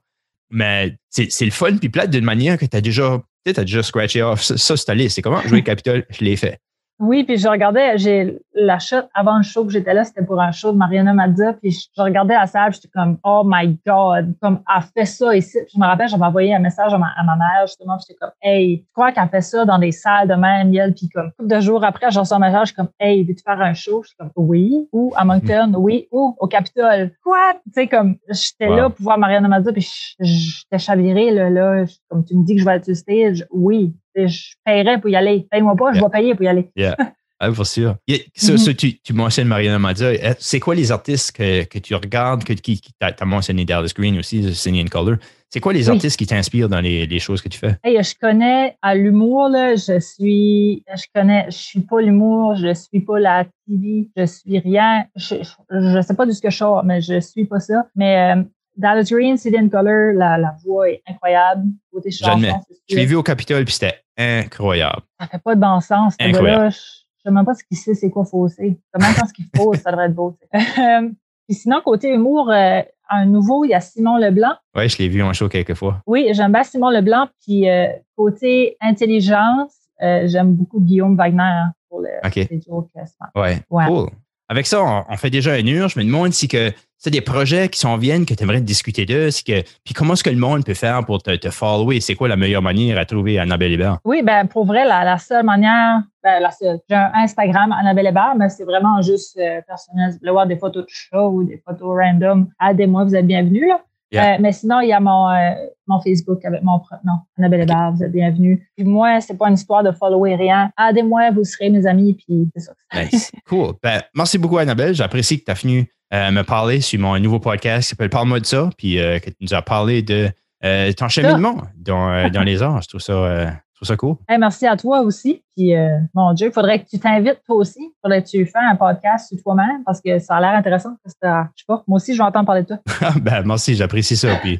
Mais c'est, le fun puis plate d'une manière que tu as déjà, tu as déjà scratché off. Ça, ça c'est liste. C'est comment? Jouer Capitole? Je l'ai fait. Oui, puis je regardais, j'ai la shot avant le show que j'étais là, c'était pour un show de Mariana Mazza, puis je, je regardais la salle, j'étais comme oh my god, comme elle fait ça ici. Puis je me rappelle, j'avais envoyé un message à ma, à ma mère justement, j'étais comme hey, tu crois qu'elle fait ça dans des salles de même, elle, puis comme couple de jours après, j'ai reçu un message je suis comme hey, veux-tu faire un show? Je suis comme oui, ou à Moncton, oui, ou au Capitole. Quoi? Tu sais comme j'étais Wow. là pour voir Mariana Mazza, puis je- j'étais chavirée là, là, Je- comme tu me dis que je vais être sur stage, oui. Je paierais pour y aller. Paye-moi pas, je Yeah. vais payer pour y aller. [LAUGHS] Ah, pour sûr. Mhm. tu, tu mentionnes Mariana Mazza. Euh, C'est quoi les artistes que, que tu regardes, que, qui, qui t'as, mentionné Dallas Green aussi, Singing in Color. C'est quoi les Oui. artistes qui t'inspirent dans les, les choses que tu fais? Hey, je connais à l'humour, je suis, je connais, je suis pas l'humour, je suis pas la TV, je suis rien. Je, je, je sais pas de ce que je sors, mais je suis pas ça. Mais euh, Dallas Green, City in Color, la, la voix est incroyable. Côté J'admets. Je l'ai vu au Capitole, puis c'était incroyable. Ça fait pas de bon sens. Incroyable. Je, je sais même pas ce qu'il sait, c'est quoi fausser. Je sais même pas ce qu'il faut, ça devrait être beau. Euh, Puis sinon, côté humour, euh, un nouveau, il y a Simon Leblanc. Ouais, je l'ai vu en show quelques fois. Oui, j'aime bien Simon Leblanc. Puis euh, côté intelligence, euh, j'aime beaucoup Guillaume Wagner hein, pour le OK. les jokes. Ouais. Cool. Avec ça, on, on fait déjà un heure. Je me demande si que c'est des projets qui s'en viennent que tu aimerais discuter d'eux. si que, puis comment est-ce que le monde peut faire pour te, te follower? C'est quoi la meilleure manière à trouver Annabelle Hébert? Oui, ben pour vrai, la, la seule manière, ben, la seule, j'ai un Instagram Annabelle Hébert, mais c'est vraiment juste euh, personnel. Vous voulez voir des photos de show ou des photos random, aidez-moi, vous êtes bienvenus. Là. Yeah. Euh, mais sinon, il y a mon, euh, mon Facebook avec mon non, Annabelle Hébert, vous êtes bienvenus. Puis moi, c'est pas une histoire de follower rien. Aidez-moi, vous serez mes amis, puis c'est ça. [LAUGHS] Nice. cool. Ben, merci beaucoup, Annabelle. J'apprécie que tu as venu euh, me parler sur mon nouveau podcast qui s'appelle Parle-moi de ça, puis euh, que tu nous as parlé de ton cheminement dans, dans les arts. Je trouve ça, trouve ça cool. Hey, merci à toi aussi. Puis, euh, mon Dieu, il faudrait que tu t'invites toi aussi. Il faudrait que tu fasses un podcast sur toi-même parce que ça a l'air intéressant. Parce que, je sais pas, moi aussi, je vais entendre parler de toi. [LAUGHS] ben, merci, j'apprécie ça. Puis,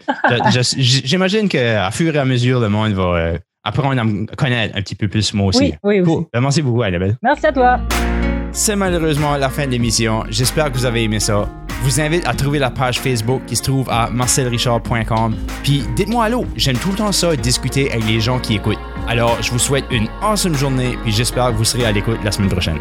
j'imagine qu'à fur et à mesure, le monde va euh, apprendre à me connaître un petit peu plus moi aussi. Oui, oui, aussi. Cool. Ben, merci beaucoup, Annabelle. Merci à toi. C'est malheureusement la fin de l'émission. J'espère que vous avez aimé ça. Vous invite à trouver la page Facebook qui se trouve à marcelrichard.com. Puis dites-moi allô, j'aime tout le temps ça, discuter avec les gens qui écoutent. Alors, je vous souhaite une awesome journée, puis j'espère que vous serez à l'écoute la semaine prochaine.